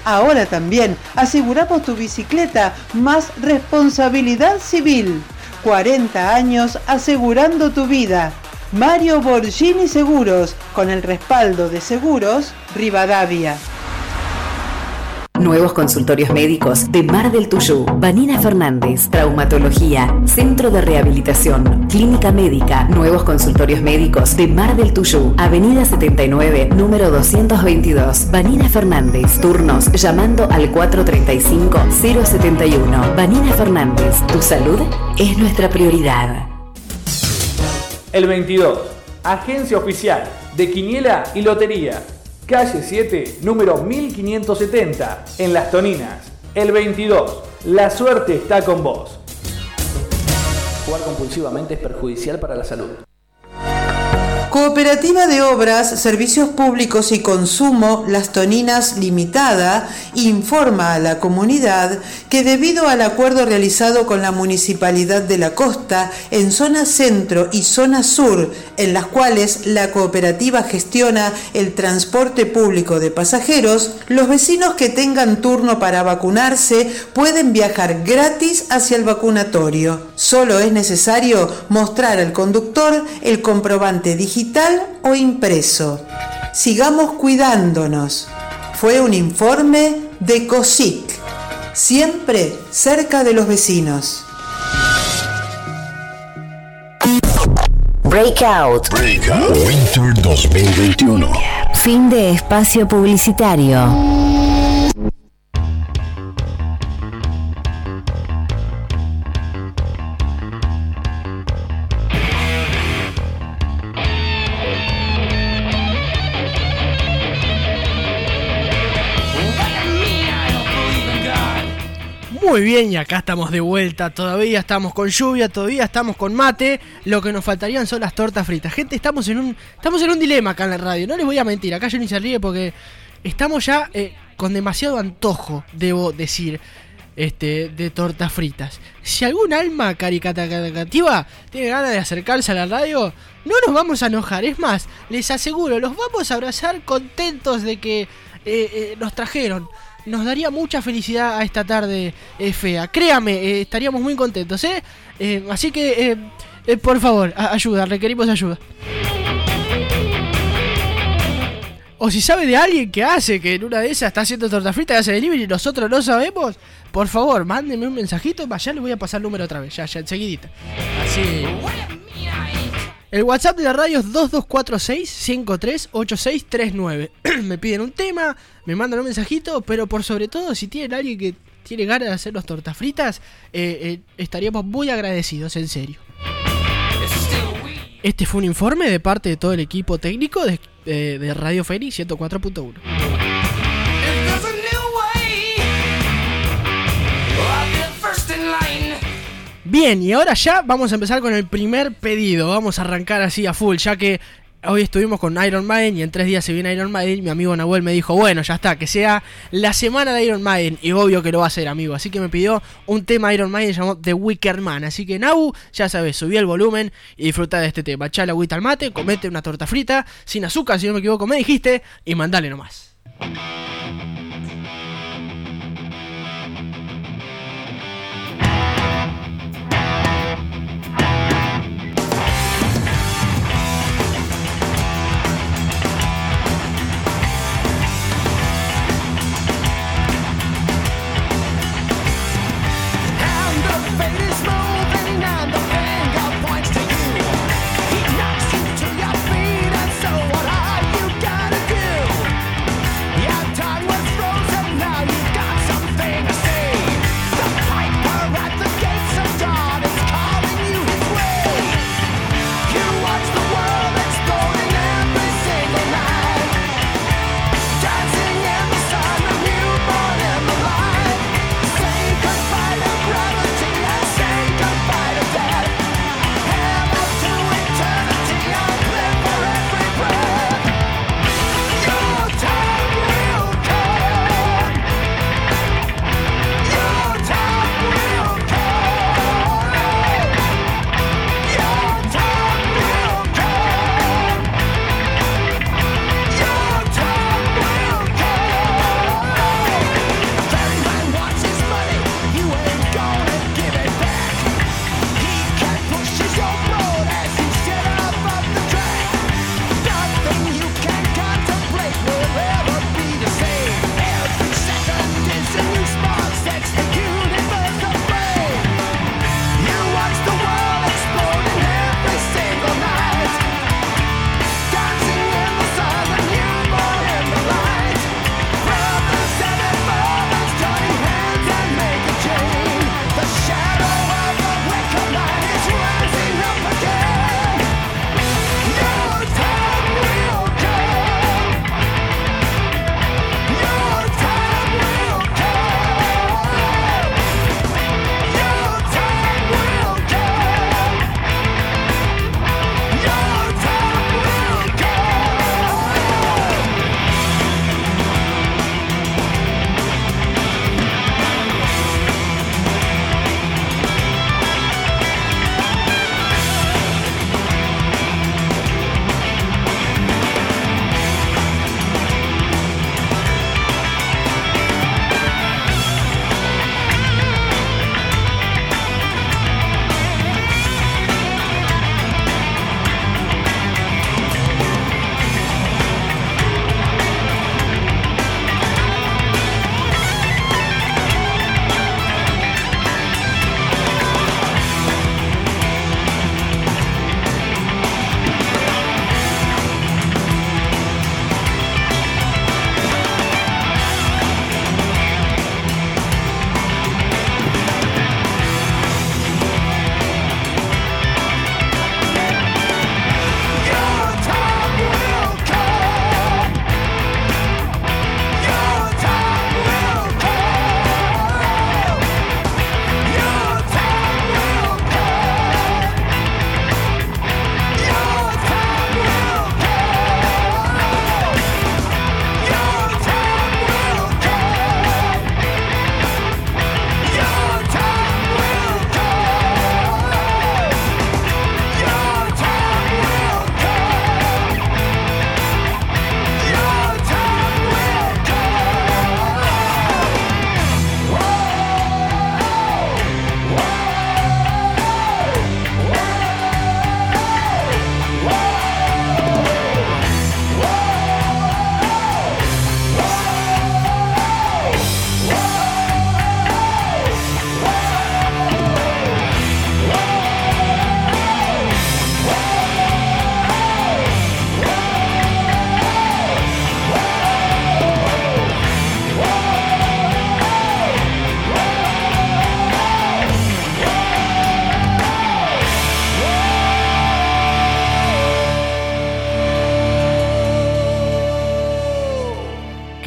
Ahora también aseguramos tu bicicleta más responsabilidad civil. 40 años asegurando tu vida. Mario Borgini Seguros, con el respaldo de Seguros Rivadavia. Nuevos consultorios médicos de Mar del Tuyú. Vanina Fernández, Traumatología, Centro de Rehabilitación, Clínica Médica. Nuevos consultorios médicos de Mar del Tuyú. Avenida 79, número 222. Vanina Fernández. Turnos llamando al 435-071. Vanina Fernández, tu salud es nuestra prioridad. El 22. Agencia oficial de Quiniela y Lotería. Calle 7, número 1570, en Las Toninas. El 22. La suerte está con vos. Jugar compulsivamente es perjudicial para la salud. Cooperativa de Obras, Servicios Públicos y Consumo Las Toninas Limitada informa a la comunidad que debido al acuerdo realizado con la Municipalidad de la Costa en zona centro y zona sur, en las cuales la cooperativa gestiona el transporte público de pasajeros, los vecinos que tengan turno para vacunarse pueden viajar gratis hacia el vacunatorio. Solo es necesario mostrar al conductor el comprobante digital o impreso. Sigamos cuidándonos. Fue un informe de COSIC, siempre cerca de los vecinos. Breakout. Winter 2021. Fin de espacio publicitario. Muy bien, y acá estamos de vuelta. Todavía estamos con lluvia, todavía estamos con mate. Lo que nos faltarían son las tortas fritas. Gente, estamos en un, estamos en un dilema acá en la radio. No les voy a mentir, acá yo ni se ríe porque estamos ya eh, con demasiado antojo, debo decir, este, de tortas fritas. Si algún alma caricativa tiene ganas de acercarse a la radio, no nos vamos a enojar. Es más, les aseguro, los vamos a abrazar contentos de que eh, eh, nos trajeron nos daría mucha felicidad a esta tarde eh, fea. Créame, eh, estaríamos muy contentos, ¿eh? Eh, así que, por favor, ayuda, requerimos ayuda. O si sabe de alguien que hace, que en una de esas está haciendo torta frita y hace delivery y nosotros no sabemos, por favor, mándenme un mensajito, ya le voy a pasar el número otra vez, ya, ya, enseguidita. Así. El WhatsApp de la radio es 2246-538639. me piden un tema, me mandan un mensajito, pero por sobre todo, si tienen alguien que tiene ganas de hacernos tortas fritas, eh, eh, estaríamos muy agradecidos, en serio. Este fue un informe de parte de todo el equipo técnico de, eh, de Radio Fénix 104.1. Bien, y ahora ya vamos a empezar con el primer pedido. Vamos a arrancar así a full, ya que hoy estuvimos con Iron Maiden y en tres días se viene Iron Maiden. Mi amigo Nahuel me dijo, bueno, ya está, que sea la semana de Iron Maiden. Y obvio que lo va a hacer, amigo. Así que me pidió un tema Iron Maiden llamado The Wicker Man. Así que Nahu, ya sabes, subí el volumen y disfruta de este tema. Echa la agüita al mate, comete una torta frita, sin azúcar, si no me equivoco, me dijiste, y mandale nomás.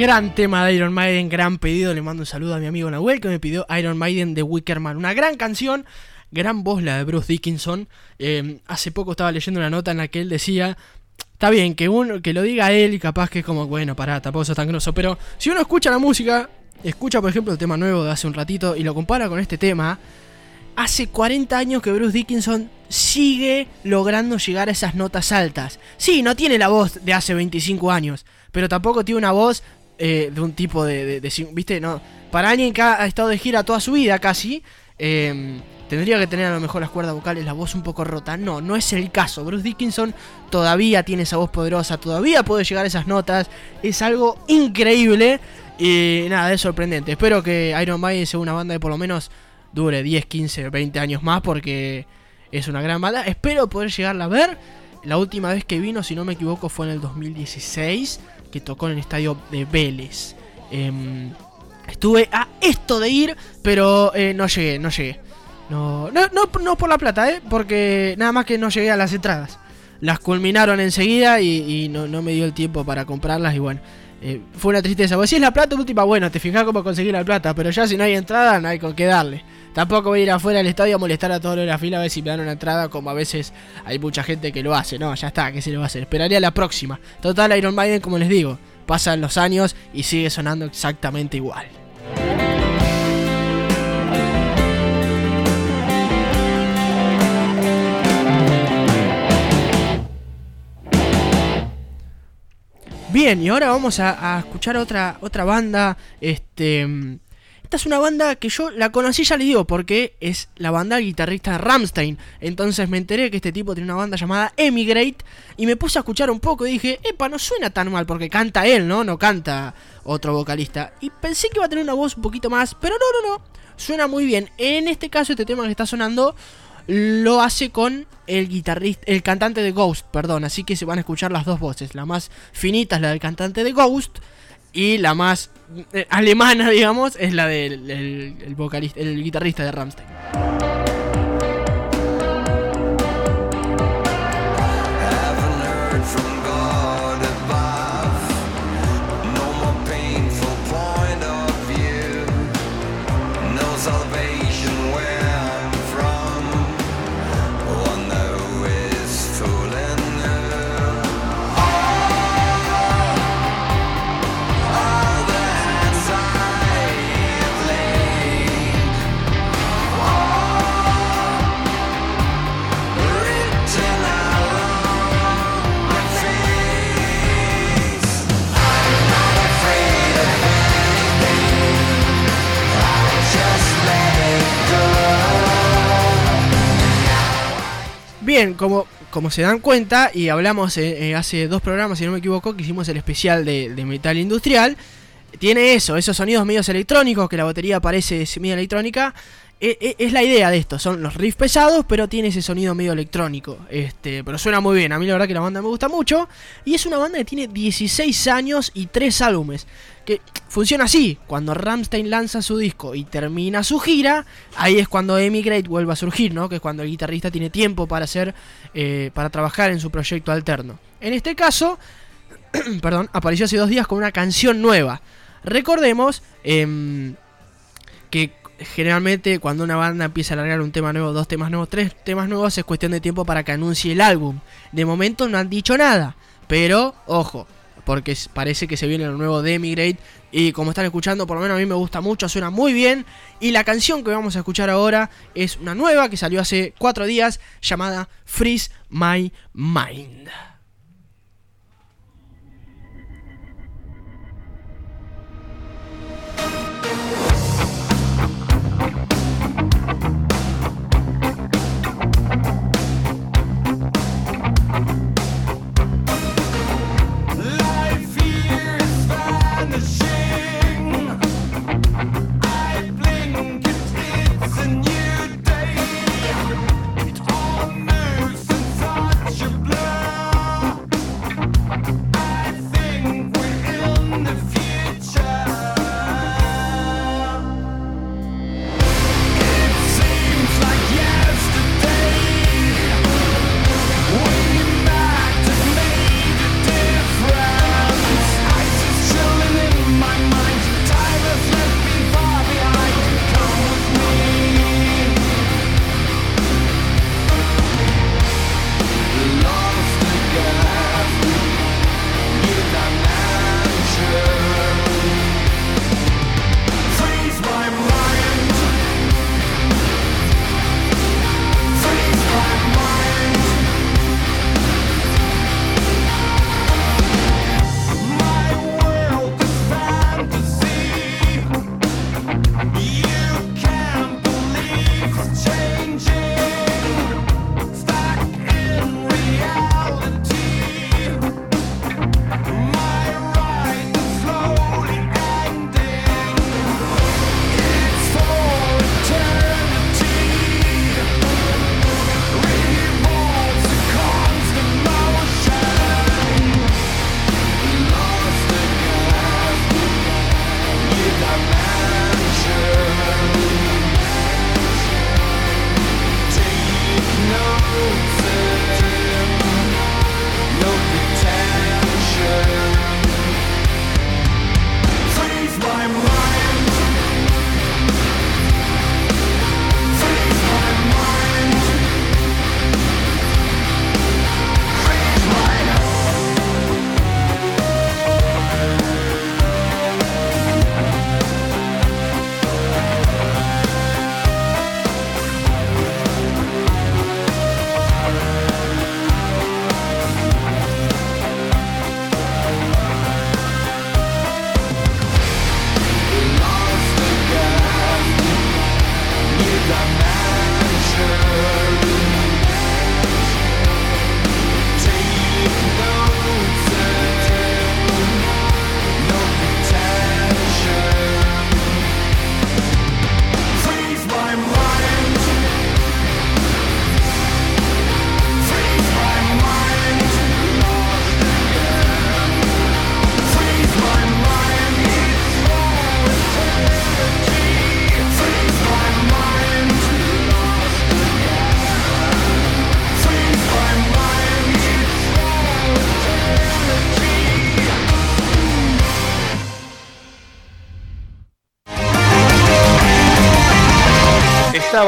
Gran tema de Iron Maiden, gran pedido. Le mando un saludo a mi amigo Nahuel que me pidió Iron Maiden de Wickerman. Una gran canción, gran voz la de Bruce Dickinson. Eh, hace poco estaba leyendo una nota en la que él decía. Está bien, que uno que lo diga él capaz que es como, bueno, pará, tampoco sos tan grosso. Pero si uno escucha la música, escucha por ejemplo el tema nuevo de hace un ratito y lo compara con este tema, hace 40 años que Bruce Dickinson sigue logrando llegar a esas notas altas. Sí, no tiene la voz de hace 25 años, pero tampoco tiene una voz eh, de un tipo de, de- ¿Viste? No. Para alguien que ha estado de gira toda su vida casi, eh, tendría que tener a lo mejor las cuerdas vocales, la voz un poco rota. No, no es el caso. Bruce Dickinson todavía tiene esa voz poderosa, todavía puede llegar a esas notas. Es algo increíble y nada, es sorprendente. Espero que Iron Maiden sea una banda que por lo menos dure 10, 15, 20 años más porque es una gran banda. Espero poder llegarla a ver. La última vez que vino, si no me equivoco, fue en el 2016, que tocó en el estadio de Vélez. Em, estuve a esto de ir, pero eh, no llegué, no llegué. No, no, no, no por la plata, ¿eh? porque nada más que no llegué a las entradas. Las culminaron enseguida y, no, no me dio el tiempo para comprarlas y bueno. eh, fue una tristeza. Porque si es la plata última, bueno, te fijas cómo conseguir la plata. Pero ya si no hay entrada, no hay con qué darle. Tampoco voy a ir afuera del estadio a molestar a todos los de la fila a ver si me dan una entrada, como a veces hay mucha gente que lo hace. No, ya está, que se lo va a hacer. Esperaría la próxima. Total, Iron Maiden, como les digo, pasan los años y sigue sonando exactamente igual. Bien, y ahora vamos a, a escuchar otra, otra banda. Este. Esta es una banda que yo la conocí, ya les digo, porque es la banda guitarrista Ramstein. Entonces me enteré que este tipo tiene una banda llamada Emigrate. Y me puse a escuchar un poco y dije, epa, no suena tan mal, porque canta él, ¿no? No canta otro vocalista. Y pensé que iba a tener una voz un poquito más, pero no, no, no. Suena muy bien. En este caso, este tema que está sonando lo hace con el guitarrista, el cantante de Ghost, perdón, así que se van a escuchar las dos voces, la más finita es la del cantante de Ghost y la más eh, alemana, digamos, es la del el- vocalista, el guitarrista de Rammstein. Bien, como, como se dan cuenta, y hablamos eh, eh, hace dos programas, si no me equivoco, que hicimos el especial de, de metal industrial, tiene eso, esos sonidos medios electrónicos, que la batería parece medio electrónica. E- e- es la idea de esto, son los riffs pesados, pero tiene ese sonido medio electrónico. Este, pero suena muy bien, a mí la verdad que la banda me gusta mucho. Y es una banda que tiene 16 años y 3 álbumes. Que funciona así, cuando Ramstein lanza su disco y termina su gira, ahí es cuando Emigrate vuelve a surgir, ¿no? Que es cuando el guitarrista tiene tiempo para hacer, eh, para trabajar en su proyecto alterno. En este caso, perdón, apareció hace dos días con una canción nueva. Recordemos em, que generalmente cuando una banda empieza a largar un tema nuevo, dos temas nuevos, tres temas nuevos, es cuestión de tiempo para que anuncie el álbum. De momento no han dicho nada, pero ojo, porque parece que se viene lo nuevo de y como están escuchando, por lo menos a mí me gusta mucho, suena muy bien. Y la canción que vamos a escuchar ahora es una nueva que salió hace cuatro días llamada Freeze My Mind.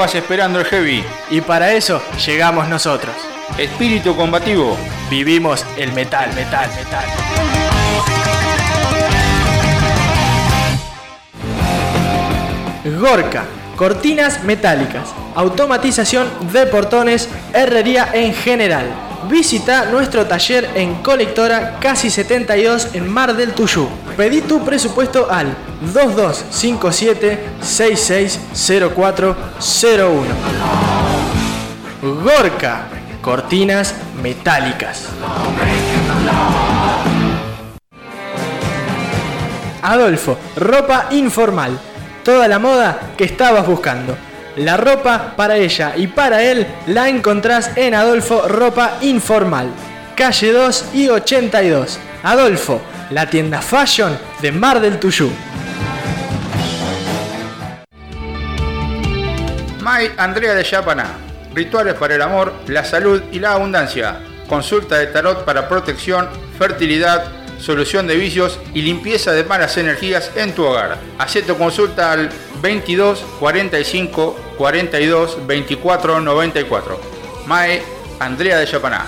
Estabas esperando el heavy. Y para eso llegamos nosotros. Espíritu combativo. Vivimos el metal, metal, metal. Gorka, cortinas metálicas, automatización de portones, herrería en general. Visita nuestro taller en Colectora Casi 72 en Mar del Tuyú. Pedí tu presupuesto al 2257 660401. Gorka, cortinas metálicas. Adolfo, ropa informal. Toda la moda que estabas buscando. La ropa para ella y para él la encontrás en Adolfo Ropa Informal. Calle 2 y 82. Adolfo, la tienda fashion de Mar del Tuyú. May Andrea de Yapaná. Rituales para el amor, la salud y la abundancia. Consulta de tarot para protección, fertilidad, solución de vicios y limpieza de malas energías en tu hogar. Hacé tu consulta al 22 45 42 24 94. Mae Andrea de Yapaná.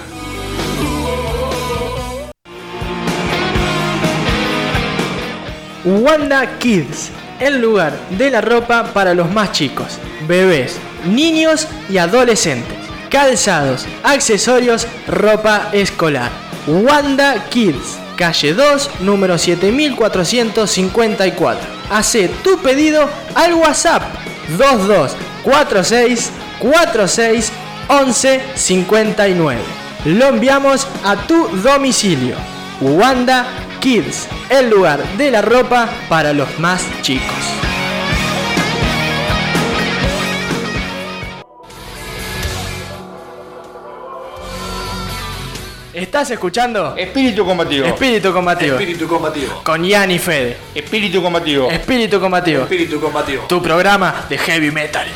Wanda Kids, el lugar de la ropa para los más chicos, bebés, niños y adolescentes. Calzados, accesorios, ropa escolar. Wanda Kids, calle 2, número 7454. Hace tu pedido al WhatsApp 2246 46 11 59. Lo enviamos a tu domicilio. Wanda Kids, el lugar de la ropa para los más chicos. ¿Estás escuchando? Espíritu combativo. Espíritu combativo. Espíritu combativo. Con Ian y Fede. Espíritu combativo. Espíritu combativo. Espíritu combativo. Tu programa de heavy metal.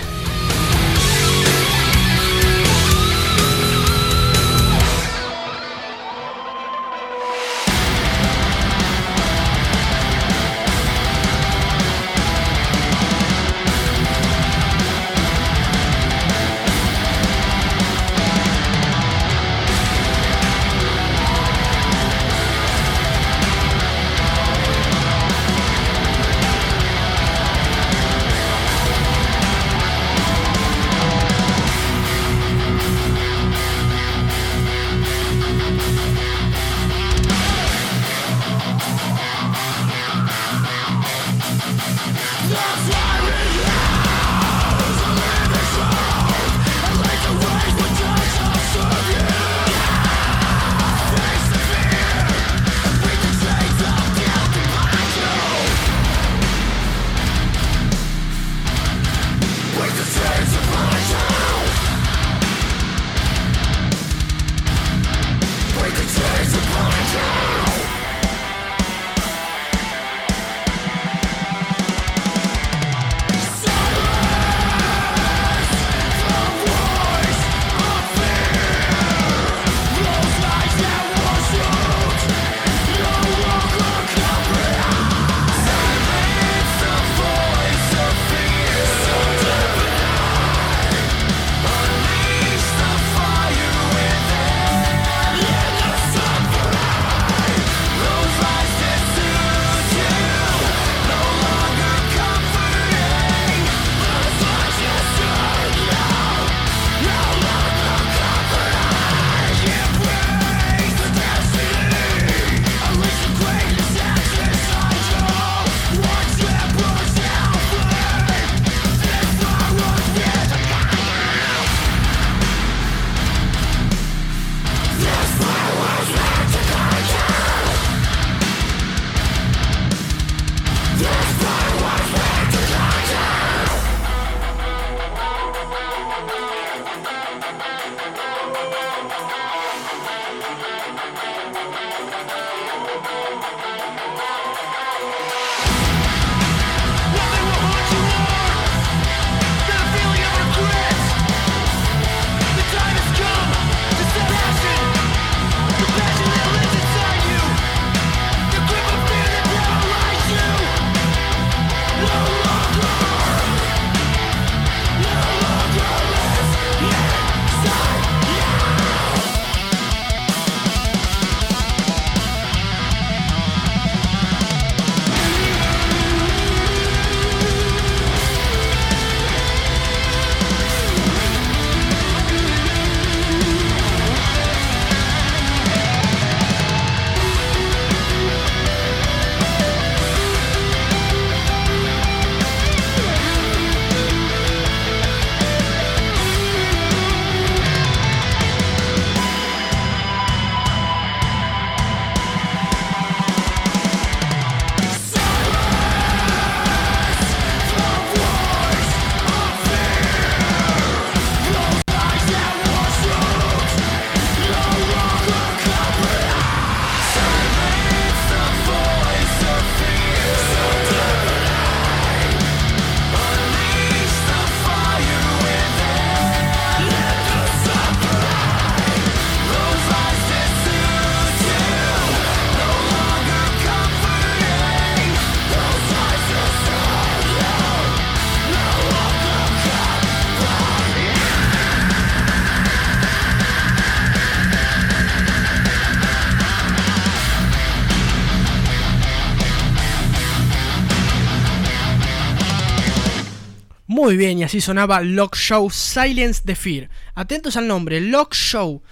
Muy bien, y así sonaba Lock Show Silence the Fear. Atentos al nombre, Lock Show.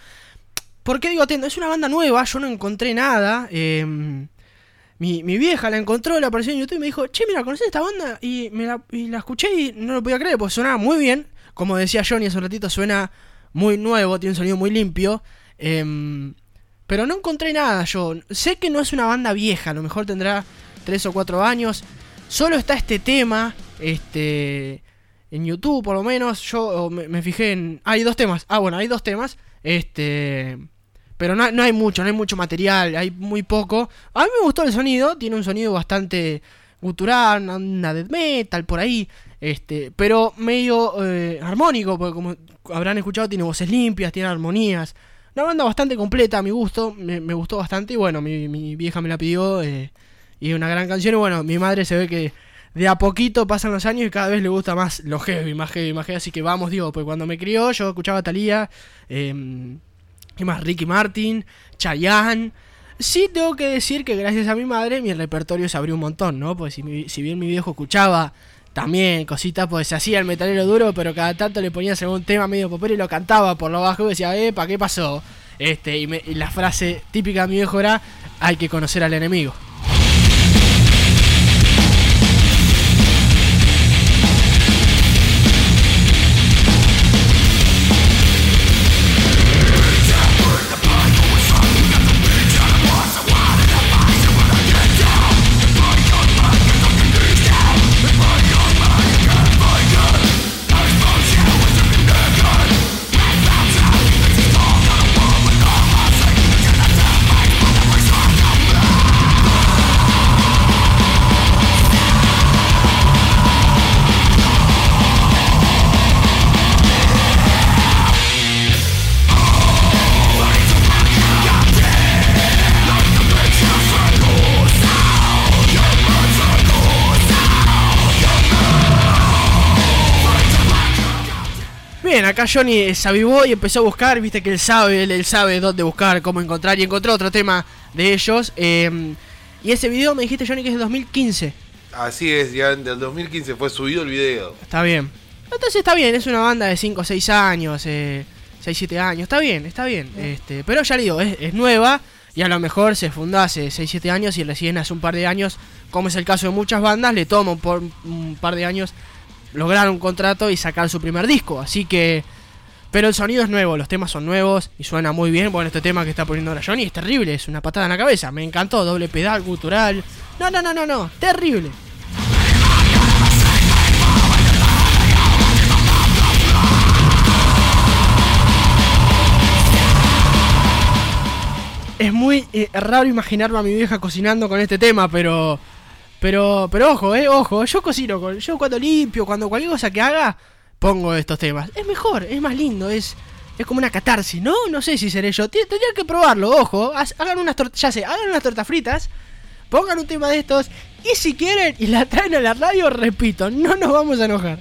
¿Por qué digo atento? Es una banda nueva, yo no encontré nada. eh, mi, mi vieja la encontró, la apareció en YouTube y me dijo, che, mira, ¿conoces esta banda? Y, me la escuché y no lo podía creer, porque sonaba muy bien. Como decía Johnny hace un ratito, suena muy nuevo, tiene un sonido muy limpio. em, pero no encontré nada yo. Sé que no es una banda vieja, a lo mejor tendrá 3 o 4 años. Solo está este tema, este... En YouTube, por lo menos, yo me, fijé en... Hay dos temas. Ah, bueno, hay dos temas. Este... Pero no, no hay mucho, no hay mucho material, hay muy poco. A mí me gustó el sonido, tiene un sonido bastante gutural, una death metal por ahí. Este, pero medio eh, armónico, porque como habrán escuchado, tiene voces limpias, tiene armonías. Una banda bastante completa a mi gusto, me, me gustó bastante. Y bueno, mi, mi vieja me la pidió eh, y es una gran canción. Y bueno, mi madre se ve que de a poquito pasan los años y cada vez le gusta más lo heavy, más heavy, más heavy. Así que vamos, digo, pues cuando me crió yo escuchaba a Thalía, eh, ¿qué más? Ricky Martin, Chayanne. Sí tengo que decir que gracias a mi madre mi repertorio se abrió un montón, ¿no? Pues si, si bien mi viejo escuchaba también cositas, pues se hacía el metalero duro, pero cada tanto le ponías algún tema medio popero y lo cantaba por lo bajo y decía, epa, ¿qué pasó? Este, y, me- y la frase típica de mi viejo era, hay que conocer al enemigo. Bien, acá Johnny se avivó y empezó a buscar, viste que él sabe, él, él sabe dónde buscar, cómo encontrar y encontró otro tema de ellos. eh, y ese video me dijiste Johnny que es de 2015. Así es, ya del 2015 fue subido el video. Está bien. Entonces está bien, es una banda de 5 o 6 años, eh, 6, 7 años, está bien, está bien. Este, pero ya le digo, es, es nueva y a lo mejor se fundó hace 6, 7 años y recién hace un par de años, como es el caso de muchas bandas, le toma un, por- un par de años lograr un contrato y sacar su primer disco. Así que... Pero el sonido es nuevo, los temas son nuevos y suena muy bien. Bueno, este tema que está poniendo ahora Johnny es terrible, es una patada en la cabeza. Me encantó, doble pedal, gutural. No, no, no, no, no, terrible. Es muy eh, raro imaginarme a mi vieja cocinando con este tema, pero. Pero, pero ojo, eh, ojo. Yo cocino con. Yo cuando limpio, cuando cualquier cosa que haga, pongo estos temas. Es mejor, es más lindo, es. Es como una catarsis, ¿no? No sé si seré yo. Ti- Tendría que probarlo, ojo. Hagan unas tortas. Ya sé, hagan unas tortas fritas. Pongan un tema de estos. Y si quieren y la traen a la radio, repito, no nos vamos a enojar.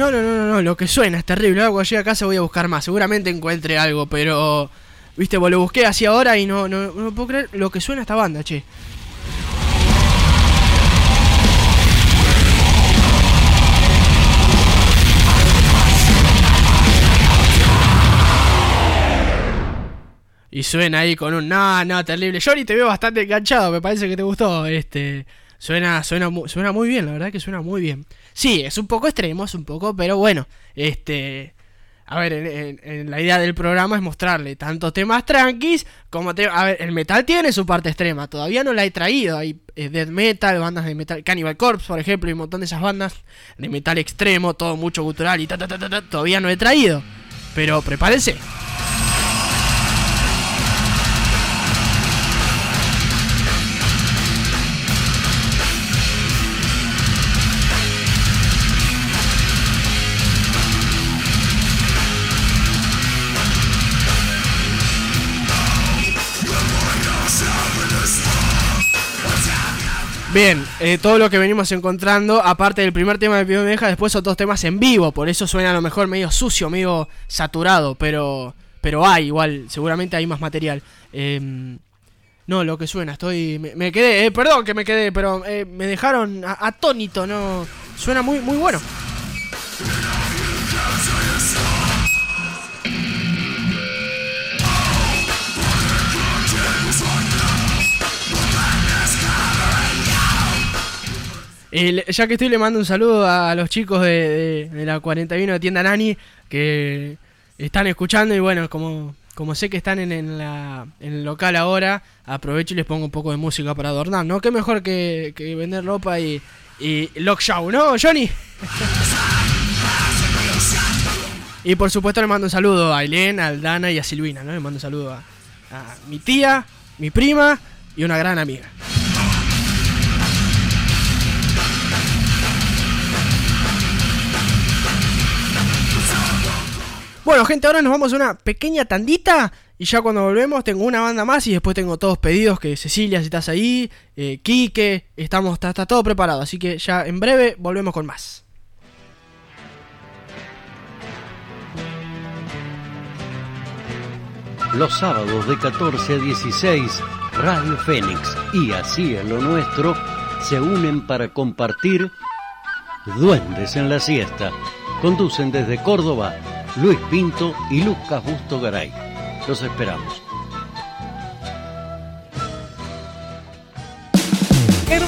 No, no, no, no, no, lo que suena es terrible. Ahora cuando a casa voy a buscar más. Seguramente encuentre algo, pero. Viste, vos lo busqué así ahora y no, no, no puedo creer lo que suena esta banda, che. Y suena ahí con un no, no, terrible. Johnny te veo bastante enganchado, me parece que te gustó. Este. Suena, suena, suena muy bien, la verdad que suena muy bien. Sí, es un poco extremo, es un poco, pero bueno. Este. A ver, en, la idea del programa es mostrarle tantos temas tranquis como te, A ver, el metal tiene su parte extrema. Todavía no la he traído. Hay eh, metal, bandas de metal. Cannibal Corpse, por ejemplo, y un montón de esas bandas de metal extremo, todo mucho gutural y ta ta ta ta. ta, todavía no he traído. Pero prepárense. Bien, eh, todo lo que venimos encontrando, aparte del primer tema de Meja, después otros temas en vivo, por eso suena a lo mejor medio sucio, medio saturado, pero pero hay igual, seguramente hay más material. Em, no, lo que suena, estoy. Me, quedé, eh, perdón que me quedé, pero eh, me dejaron atónito, ¿no? Suena muy, muy bueno. Eh, ya que estoy, le mando un saludo a los chicos de, de- de la 41 de Tienda Nani que están escuchando y bueno, como, como sé que están en, la- en el local ahora, aprovecho y les pongo un poco de música para adornar, ¿no? Qué mejor que, vender ropa y, y Lock Show, ¿no, Johnny? y por supuesto le mando un saludo a Ailén, a Aldana y a Silvina, ¿no? Le mando un saludo a mi tía, mi prima y una gran amiga. Bueno, gente, ahora nos vamos a una pequeña tandita. Y ya cuando volvemos tengo una banda más y después tengo todos pedidos que Cecilia, si estás ahí, eh, Quique, estamos, está, todo preparado. Así que ya en breve volvemos con más. Los sábados de 14 a 16, Radio Fénix y Así es lo nuestro se unen para compartir Duendes en la Siesta. Conducen desde Córdoba Luis Pinto y Lucas Busto Garay. Los esperamos.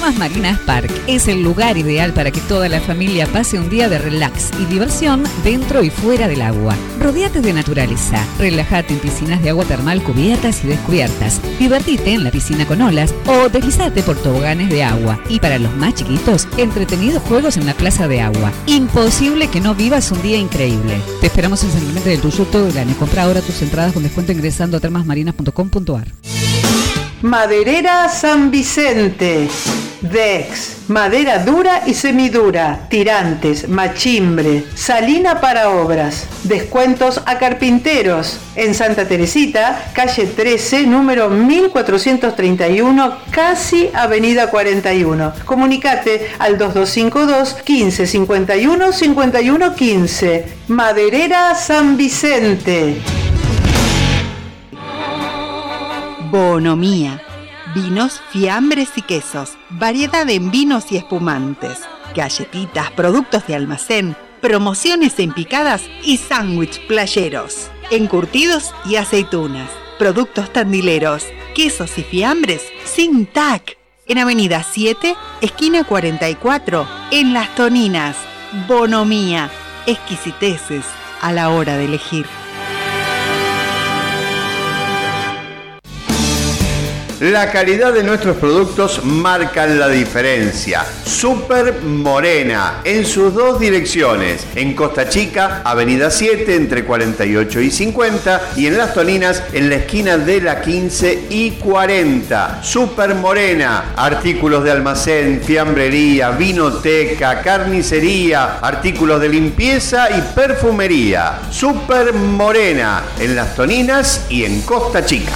Termas Marinas Park es el lugar ideal para que toda la familia pase un día de relax y diversión dentro y fuera del agua. Rodéate de naturaleza, relájate en piscinas de agua termal cubiertas y descubiertas, divertite en la piscina con olas o deslizate por toboganes de agua. Y para los más chiquitos, entretenidos juegos en la plaza de agua. Imposible que no vivas un día increíble. Te esperamos en San Clemente del Tuyo todo el año. Compra ahora tus entradas con descuento ingresando a termasmarinas.com.ar. Maderera San Vicente. Dex, madera dura y semidura, tirantes, machimbre, salina para obras, descuentos a carpinteros. En Santa Teresita, calle 13, número 1431, casi Avenida 41. Comunicate al 2252 15 51 51 15. Maderera San Vicente. Bonomía. Vinos, fiambres y quesos. Variedad en vinos y espumantes. Galletitas, productos de almacén, promociones en picadas y sándwich playeros. Encurtidos y aceitunas. Productos tandileros. Quesos y fiambres sin tac. En Avenida 7, esquina 44, en Las Toninas. Bonomía. Exquisiteces a la hora de elegir. La calidad de nuestros productos marcan la diferencia. Super Morena, en sus dos direcciones, en Costa Chica, Avenida 7, entre 48 y 50, y en Las Toninas, en la esquina de la 15 y 40. Super Morena, artículos de almacén, fiambrería, vinoteca, carnicería, artículos de limpieza y perfumería. Super Morena, en Las Toninas y en Costa Chica.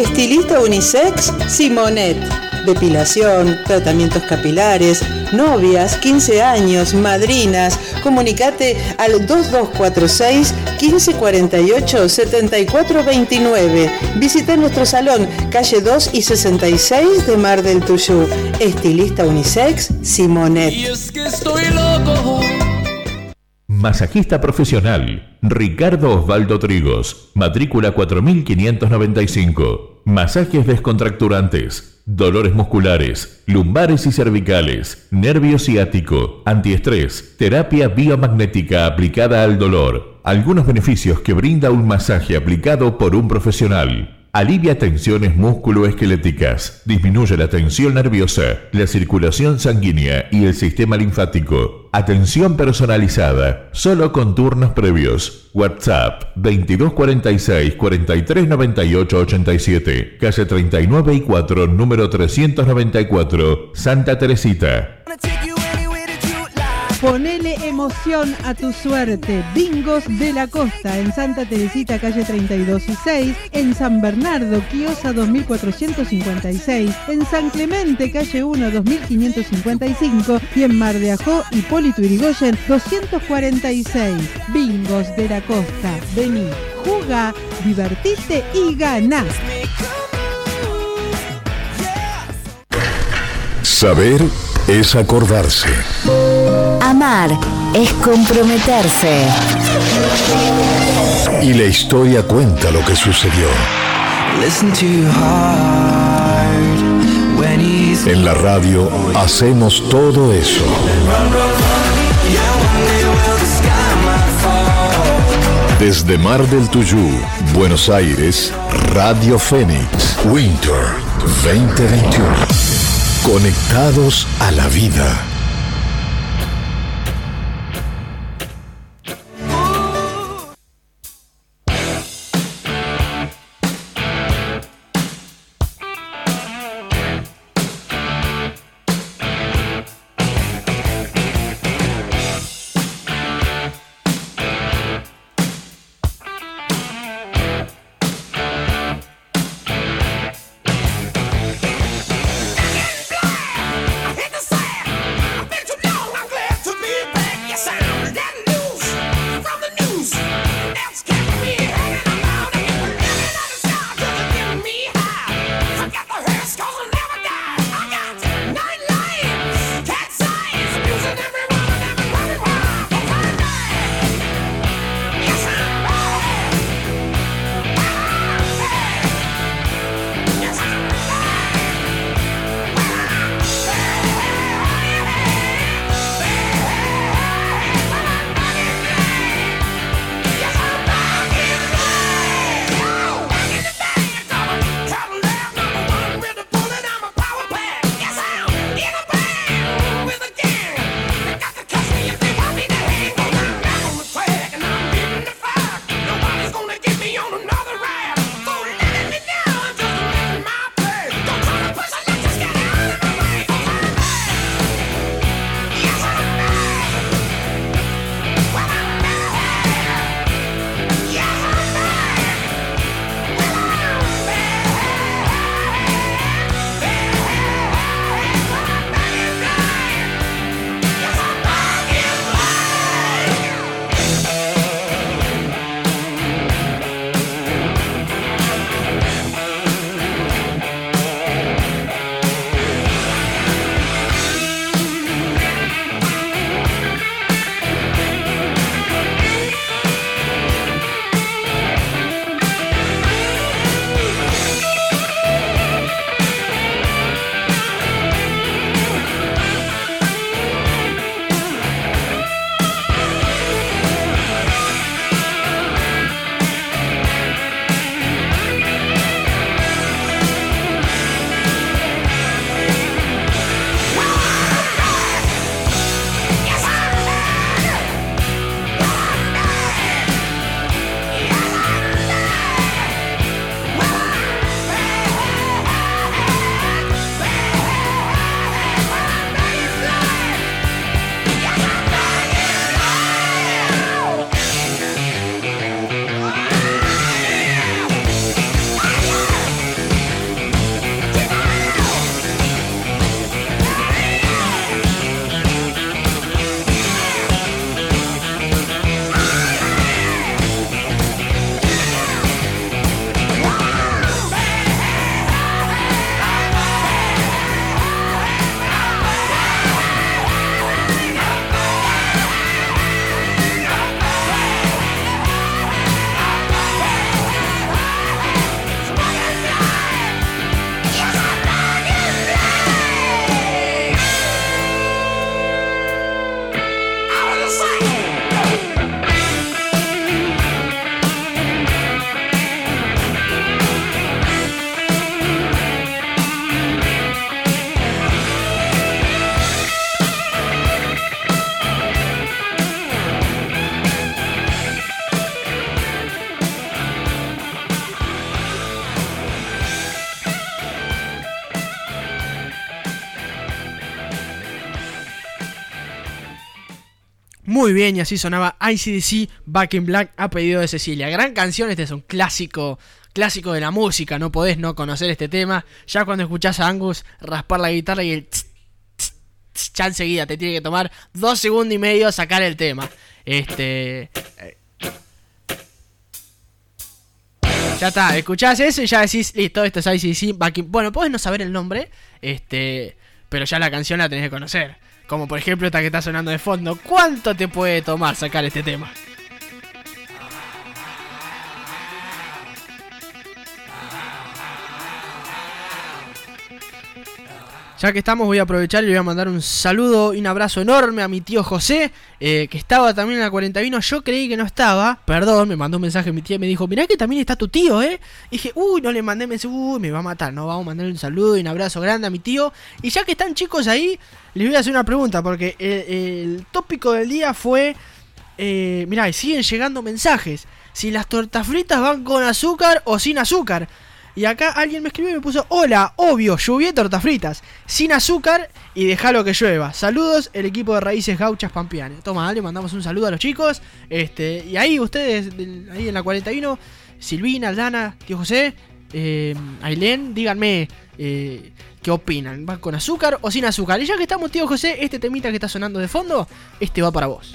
Estilista unisex Simonet. Depilación, tratamientos capilares, novias, 15 años, madrinas. Comunicate al 2246 1548 7429. Visita nuestro salón, calle 2 y 66 de Mar del Tuyú. Estilista unisex Simonet. que estoy loco. Masajista profesional, Ricardo Osvaldo Trigos, matrícula 4595. Masajes descontracturantes, dolores musculares, lumbares y cervicales, nervio ciático, antiestrés, terapia biomagnética aplicada al dolor. Algunos beneficios que brinda un masaje aplicado por un profesional. Alivia tensiones musculoesqueléticas, disminuye la tensión nerviosa, la circulación sanguínea y el sistema linfático. Atención personalizada, solo con turnos previos. WhatsApp 2246 4398 87, calle 39 y 4, número 394, Santa Teresita. Promoción a tu suerte. Bingos de la Costa en Santa Teresita, calle 32 y 6. En San Bernardo, Quiosa 2456. En San Clemente, calle 1 2555. Y en Mar de Ajó, Hipólito Irigoyen 246. Bingos de la Costa. Vení, juga, divertite y ganá. Saber es acordarse. Amar es comprometerse. Y la historia cuenta lo que sucedió. En la radio hacemos todo eso. Desde Mar del Tuyú, Buenos Aires, Radio Fénix, Winter 2021. Conectados a la vida. Muy bien, y así sonaba ICDC Back in Black a pedido de Cecilia. Gran canción, este es un clásico, clásico de la música, no podés no conocer este tema. Ya cuando escuchás a Angus raspar la guitarra y el tss, tss, tss, ya enseguida te tiene que tomar dos segundos y medio sacar el tema. Este. Ya está, escuchás eso y ya decís, listo, esto es ICDC Back in... Bueno, podés no saber el nombre, este, pero ya la canción la tenés que conocer. Como por ejemplo esta que está sonando de fondo. ¿Cuánto te puede tomar sacar este tema? Ya que estamos, voy a aprovechar y le voy a mandar un saludo y un abrazo enorme a mi tío José, eh, que estaba también en la 41. Yo creí que no estaba, perdón, me mandó un mensaje mi tía y me dijo: Mirá que también está tu tío, ¿eh? Dije: Uy, no le mandé, me dice: Uy, me va a matar. No, vamos a mandarle un saludo y un abrazo grande a mi tío. Y ya que están chicos ahí, les voy a hacer una pregunta, porque el, tópico del día fue: eh, Mirá, siguen llegando mensajes. Si las tortas fritas van con azúcar o sin azúcar. Y acá alguien me escribió y me puso, hola, obvio, lluvié tortas fritas, sin azúcar y déjalo que llueva. Saludos, el equipo de Raíces Gauchas Pampianes. Toma, le mandamos un saludo a los chicos. Este, y ahí ustedes, ahí en la 41, Silvina, Aldana, tío José, eh, Ailén, díganme eh, qué opinan. ¿Va con azúcar o sin azúcar? Y ya que estamos, tío José, este temita que está sonando de fondo, este va para vos.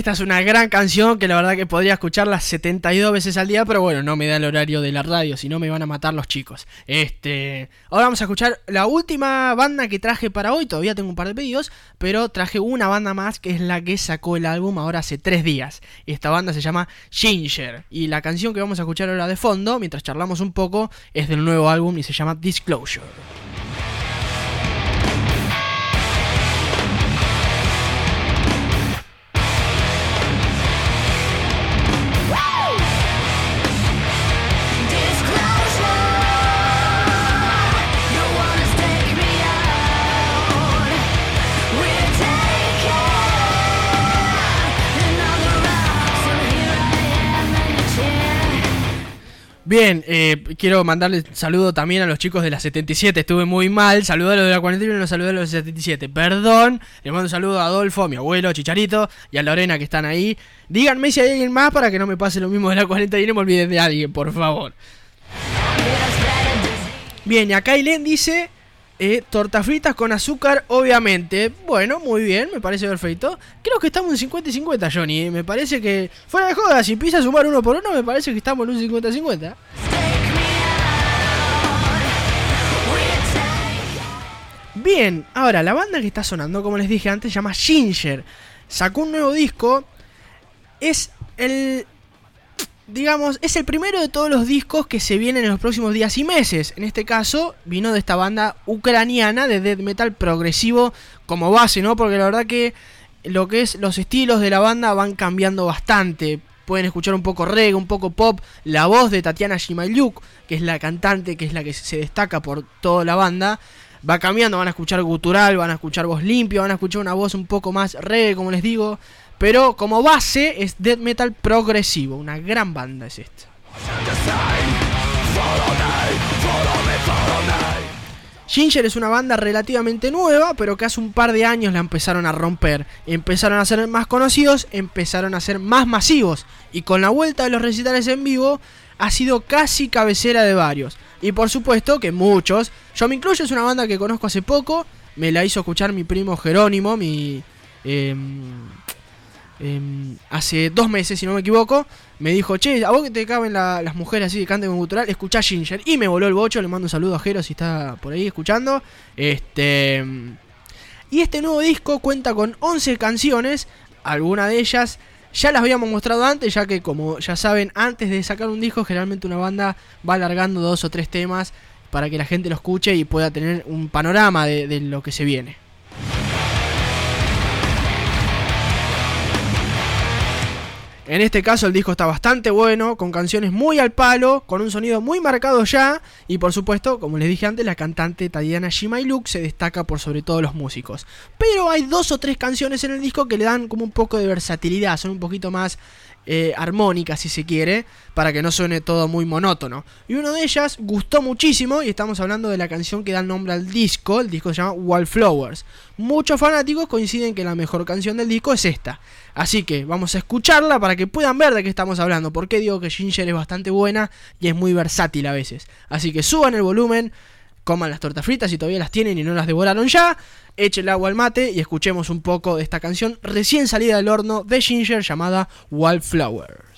Esta es una gran canción que la verdad que podría escucharla 72 veces al día, pero bueno, no me da el horario de la radio, si no me van a matar los chicos. Este, ahora vamos a escuchar la última banda que traje para hoy, todavía tengo un par de pedidos, pero traje una banda más que es la que sacó el álbum ahora hace tres días. Esta banda se llama Ginger y la canción que vamos a escuchar ahora de fondo, mientras charlamos un poco, es del nuevo álbum y se llama Disclosure. Bien, eh, quiero mandarle saludo también a los chicos de la 77. Estuve muy mal. Saludé a los de la 41 y no saludé a los de la 77. Perdón. Le mando un saludo a Adolfo, a mi abuelo, Chicharito y a Lorena que están ahí. Díganme si hay alguien más para que no me pase lo mismo de la 41 y no me olviden de alguien, por favor. Bien, y acá Ailén dice eh, tortas fritas con azúcar, obviamente. Bueno, muy bien, me parece perfecto. Creo que estamos en 50 y 50, Johnny. eh. Me parece que, fuera de joda, si empieza a sumar uno por uno, me parece que estamos en un 50-50. Bien, ahora la banda que está sonando, como les dije antes, se llama Ginger. Sacó un nuevo disco. Es el digamos, es el primero de todos los discos que se vienen en los próximos días y meses. En este caso, vino de esta banda ucraniana de death metal progresivo como base, ¿no? Porque la verdad que lo que es los estilos de la banda van cambiando bastante. pueden escuchar un poco reggae, un poco pop, la voz de Tatiana Shimayuk, que es la cantante, que es la que se destaca por toda la banda, va cambiando, van a escuchar gutural, van a escuchar voz limpia, van a escuchar una voz un poco más reggae, como les digo, pero como base es death metal progresivo, una gran banda es esta. Ginger es una banda relativamente nueva, pero que hace un par de años la empezaron a romper. Empezaron a ser más conocidos, empezaron a ser más masivos. Y con la vuelta de los recitales en vivo, ha sido casi cabecera de varios. Y por supuesto que muchos. Yo me incluyo, es una banda que conozco hace poco. Me la hizo escuchar mi primo Jerónimo, mi. em, em, hace dos meses, si no me equivoco, me dijo, che, a vos que te caben la- las mujeres así que canten con cultural, escuchá Ginger. Y me voló el bocho, le mando un saludo a Jero si está por ahí escuchando. Este. Y este nuevo disco cuenta con 11 canciones, algunas de ellas ya las habíamos mostrado antes, ya que como ya saben, antes de sacar un disco, generalmente una banda va alargando dos o tres temas para que la gente lo escuche y pueda tener un panorama de lo que se viene. En este caso el disco está bastante bueno, con canciones muy al palo, con un sonido muy marcado ya, y por supuesto, como les dije antes, la cantante Tatiana Shimailuk se destaca por sobre todo los músicos. Pero hay dos o tres canciones en el disco que le dan como un poco de versatilidad, son un poquito más eh, armónicas si se quiere, para que no suene todo muy monótono. Y una de ellas gustó muchísimo, y estamos hablando de la canción que da nombre al disco, el disco se llama Wallflowers. Muchos fanáticos coinciden que la mejor canción del disco es esta. Así que vamos a escucharla para que puedan ver de qué estamos hablando. Porque digo que Ginger es bastante buena y es muy versátil a veces. Así que suban el volumen, coman las tortas fritas si todavía las tienen y no las devoraron ya. Echen el agua al mate y escuchemos un poco de esta canción recién salida del horno de Ginger llamada Wallflower.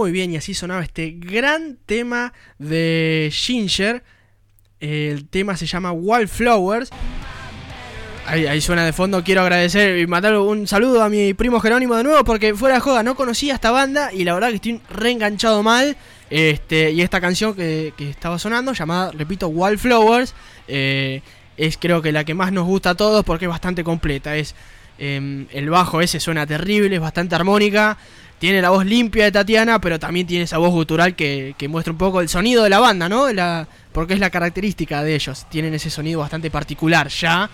Muy bien, y así sonaba este gran tema de Ginger. El tema se llama Wildflowers. Ahí, suena de fondo. Quiero agradecer y mandar un saludo a mi primo Jerónimo de nuevo. Porque fuera de joda no conocía esta banda. Y la verdad que estoy reenganchado mal. Este, y esta canción que, que estaba sonando, llamada, repito, Wildflowers, eh, es creo que la que más nos gusta a todos porque es bastante completa. Es eh, el bajo ese suena terrible, es bastante armónica. Tiene la voz limpia de Tatiana, pero también tiene esa voz gutural que, muestra un poco el sonido de la banda, ¿no? La, porque es la característica de ellos. Tienen ese sonido bastante particular ya.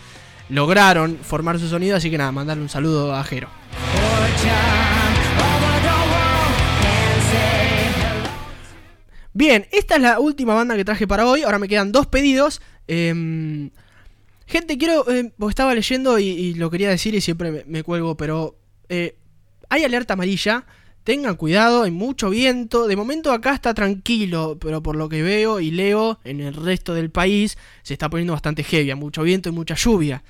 Lograron formar su sonido, así que nada, mandarle un saludo a Jero. Bien, esta es la última banda que traje para hoy. Ahora me quedan dos pedidos. Em, gente, quiero. porque estaba leyendo y, lo quería decir y siempre me, me cuelgo, pero. eh, hay alerta amarilla. Tengan cuidado, hay mucho viento. De momento acá está tranquilo, pero por lo que veo y leo en el resto del país se está poniendo bastante heavy. hay Mucho viento y mucha lluvia.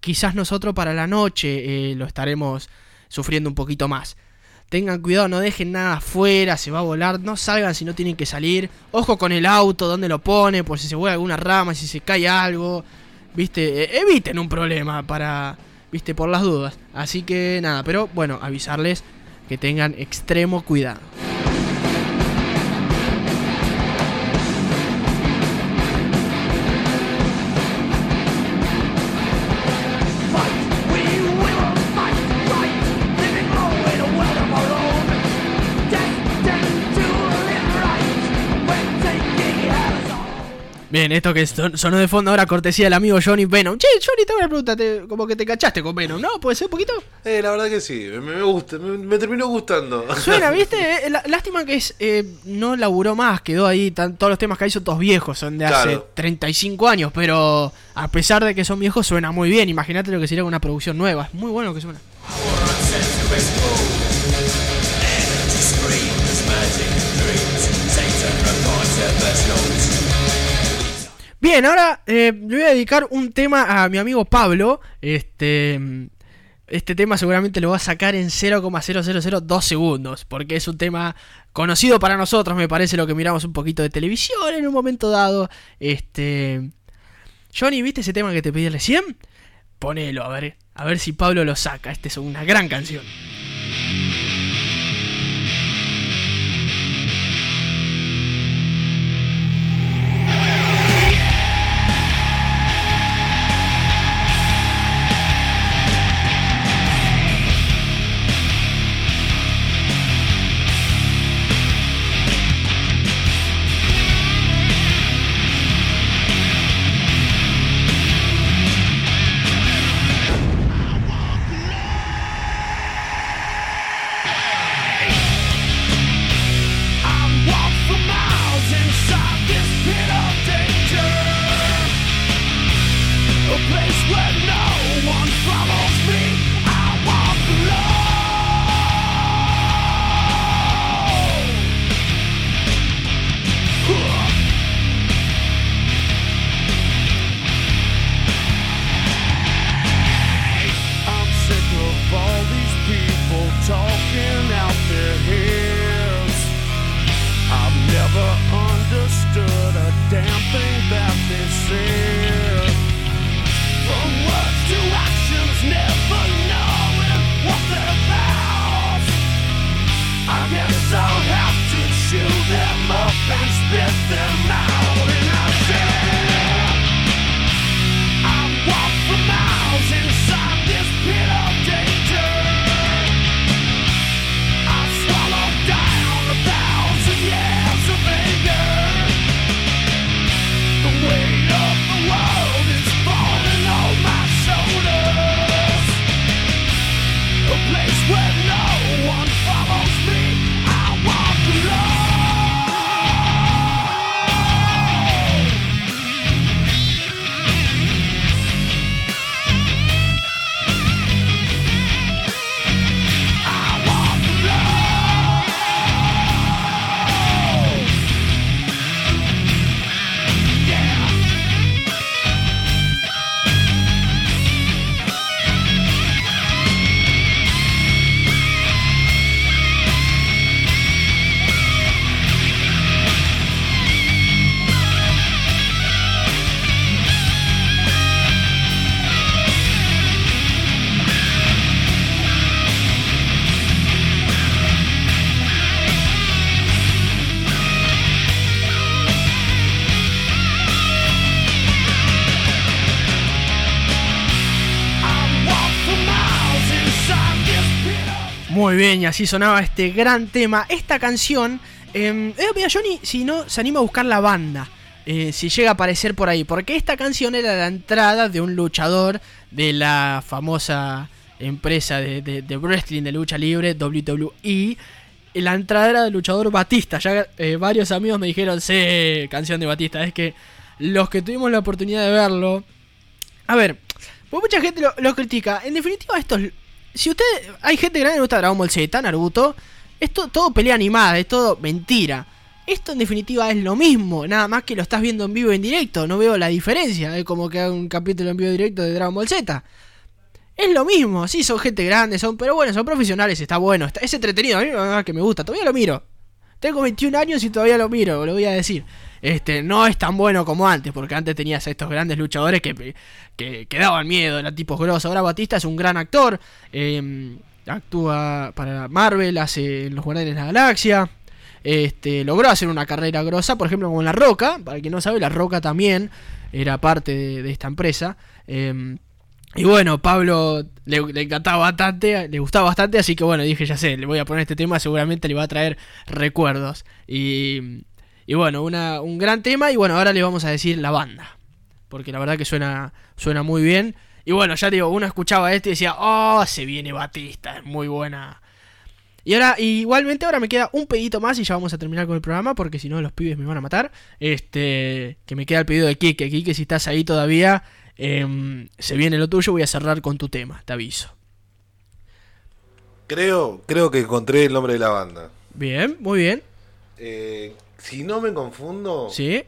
Quizás nosotros para la noche eh, lo estaremos sufriendo un poquito más. Tengan cuidado, no dejen nada afuera, se va a volar, no salgan si no tienen que salir. Ojo con el auto, donde lo pone, por si se vuela alguna rama, si se cae algo. Viste, Eh, eviten un problema para, viste, por las dudas. Así que nada, pero bueno, avisarles que tengan extremo cuidado. Bien, esto que son- sonó de fondo ahora cortesía del amigo Johnny Venom. Che, Johnny, te hago una pregunta, te- como que te cachaste con Venom, ¿no? ¿Puede ser un poquito? Eh, la verdad que sí, me, me gusta, me, me terminó gustando. Suena, ¿viste? Eh, lástima que es eh, no laburó más, quedó ahí, tan- todos los temas que hay son todos viejos, son de hace Claro. 35 años, pero a pesar de que son viejos suena muy bien, imagínate lo que sería una producción nueva, es muy bueno que suena. Bien, ahora eh, le voy a dedicar un tema a mi amigo Pablo. Este, este tema seguramente lo va a sacar en 0,0002 segundos. Porque es un tema conocido para nosotros, me parece, lo que miramos un poquito de televisión en un momento dado. Este. Johnny, ¿viste ese tema que te pedí recién? Ponelo, a ver, a ver si Pablo lo saca. Esta es una gran canción. Bien, así sonaba este gran tema. Esta canción, eh, eh, mira, Johnny, si no, se anima a buscar la banda. eh, si llega a aparecer por ahí. Porque esta canción era la entrada de un luchador de la famosa empresa de, wrestling de lucha libre, WWE. La entrada era del luchador Batista. Ya eh, varios amigos me dijeron, sí, canción de Batista. Es que los que tuvimos la oportunidad de verlo. A ver, pues mucha gente lo, critica. En definitiva, esto es- Si usted. Hay gente que le gusta Dragon Ball Z, Naruto. Esto todo pelea animada, es todo mentira. Esto en definitiva es lo mismo, nada más que lo estás viendo en vivo y en directo. No veo la diferencia. Es como que haga un capítulo en vivo directo de Dragon Ball Z. Es lo mismo, sí, son gente grande, son, pero bueno, son profesionales, está bueno, está, es entretenido, a mí que me gusta, todavía lo miro. Tengo 21 años y todavía lo miro, lo voy a decir. Este, no es tan bueno como antes, porque antes tenías a estos grandes luchadores que, que, que daban miedo, eran tipos grosos. Ahora Batista es un gran actor, eh, actúa para Marvel, hace Los Guardianes de la Galaxia. Este, logró hacer una carrera grosa, por ejemplo, con La Roca. Para quien no sabe, La Roca también era parte de, esta empresa. Eh, y bueno, Pablo le, le encantaba bastante, le gustaba bastante, así que bueno, dije, ya sé, le voy a poner este tema, seguramente le va a traer recuerdos. Y, y bueno, una, un gran tema, y bueno, ahora le vamos a decir la banda. Porque la verdad que suena, suena muy bien. Y bueno, ya digo, uno escuchaba esto y decía, oh, se viene Batista, es muy buena. Y ahora, igualmente ahora me queda un pedito más y ya vamos a terminar con el programa, porque si no los pibes me van a matar. Este, que me queda el pedido de Kike. Kike, si estás ahí todavía, em, se viene lo tuyo, voy a cerrar con tu tema, te aviso. Creo, creo que encontré el nombre de la banda. Bien, muy bien. Eh, si no me confundo. Sí.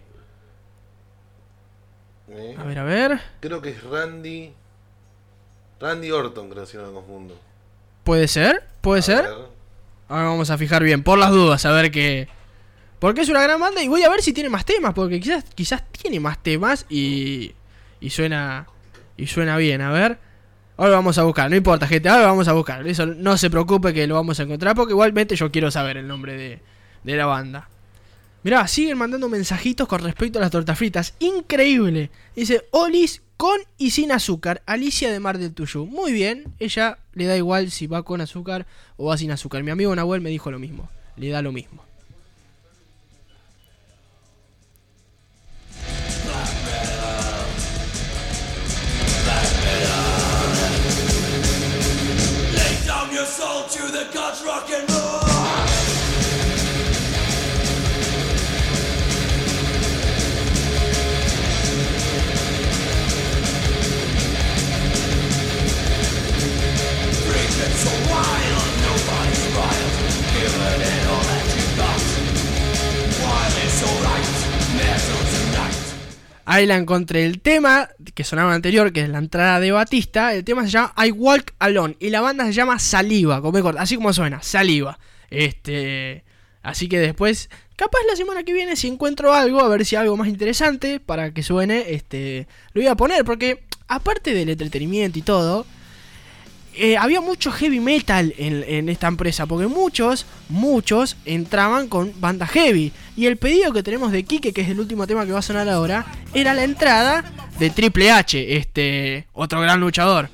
eh, A ver, a ver. Creo que es Randy. Randy Orton, creo, si no me confundo. ¿Puede ser? ¿Puede ser? Ahora vamos a fijar bien, por las dudas, a ver qué. Porque es una gran banda y voy a ver si tiene más temas, porque quizás, quizás tiene más temas y. Y suena. Y suena bien, a ver. Ahora vamos a buscar, no importa, gente, ahora vamos a buscar. Eso no se preocupe que lo vamos a encontrar, porque igualmente yo quiero saber el nombre de, de la banda. Mirá, siguen mandando mensajitos con respecto a las tortas fritas. Increíble. Dice, Olis con y sin azúcar. Alicia de Mar del Tuyú. Muy bien. Ella le da igual si va con azúcar o va sin azúcar. Mi amigo Nahuel me dijo lo mismo. Le da lo mismo. Ahí la encontré el tema que sonaba anterior, que es la entrada de Batista. El tema se llama I Walk Alone y la banda se llama Saliva, como así como suena, Saliva. Este, así que después, capaz la semana que viene si encuentro algo, a ver si algo más interesante para que suene, este, lo voy a poner porque aparte del entretenimiento y todo, eh, había mucho heavy metal en, esta empresa, porque muchos, muchos entraban con banda heavy. Y el pedido que tenemos de Kike, que es el último tema que va a sonar ahora, era la entrada de Triple H, este otro gran luchador.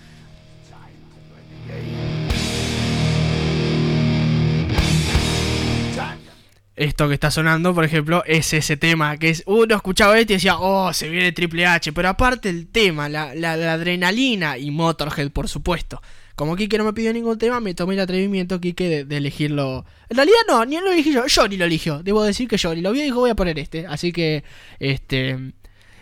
Esto que está sonando, por ejemplo, es ese tema que es. Uno escuchaba esto y decía, oh, se viene Triple H. Pero aparte el tema, la adrenalina y Motorhead, por supuesto. Como Kike no me pidió ningún tema, me tomé el atrevimiento, Kike, de, de elegirlo. En realidad no, ni lo elegí yo, Johnny lo eligió. Debo decir que Johnny lo vio y dijo, voy a poner este. Así que, este.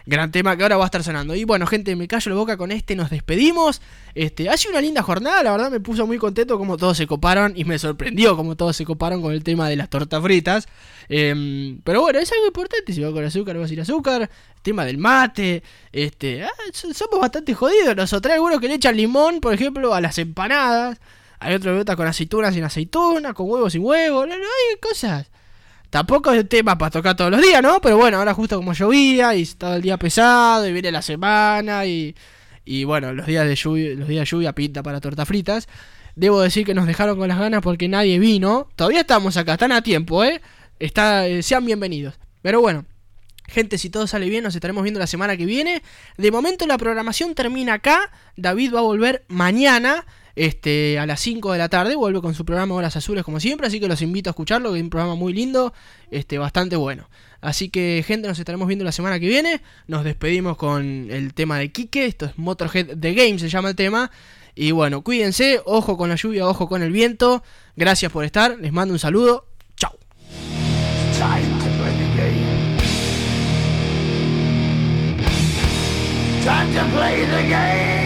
Gran tema que ahora va a estar sonando. Y bueno, gente, me callo la boca con este, nos despedimos. Este, ha sido una linda jornada, la verdad me puso muy contento como todos se coparon y me sorprendió como todos se coparon con el tema de las tortas fritas. Em, pero bueno, es algo importante, si va con azúcar, va sin azúcar, el tema del mate, este, ah, so- somos bastante jodidos nosotros, hay algunos que le echan limón, por ejemplo, a las empanadas, hay otros que con aceitunas sin aceituna, con huevos sin huevo, no, no, hay cosas. Tampoco es tema para tocar todos los días, ¿no? Pero bueno, ahora justo como llovía y estaba el día pesado y viene la semana y, y bueno, los días de lluvia, los días de lluvia pinta para tortas fritas. Debo decir que nos dejaron con las ganas porque nadie vino. Todavía estamos acá, están a tiempo, ¿eh? Está, eh, sean bienvenidos. Pero bueno, gente, si todo sale bien, nos estaremos viendo la semana que viene. De momento la programación termina acá. David va a volver mañana. Este, a las 5 de la tarde vuelve con su programa Horas Azules como siempre, así que los invito a escucharlo, que es un programa muy lindo, este, bastante bueno. Así que gente, nos estaremos viendo la semana que viene. Nos despedimos con el tema de Kike, esto es Motorhead The Game se llama el tema. Y bueno, cuídense, ojo con la lluvia, ojo con el viento. Gracias por estar, les mando un saludo. Chao. Time to play the game.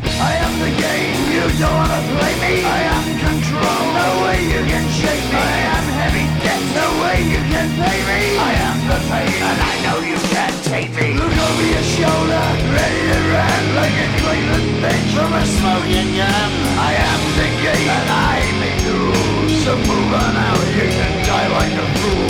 I am the game. You don't wanna play me. I am control. No way you can shake me. I am heavy debt. No way you can pay me. I am the pain, and I know you can't take me. Look over your shoulder, ready to run like a Cleveland bench from a smoking gun. I am the game, and I make the rules. So move on out. You can die like a fool.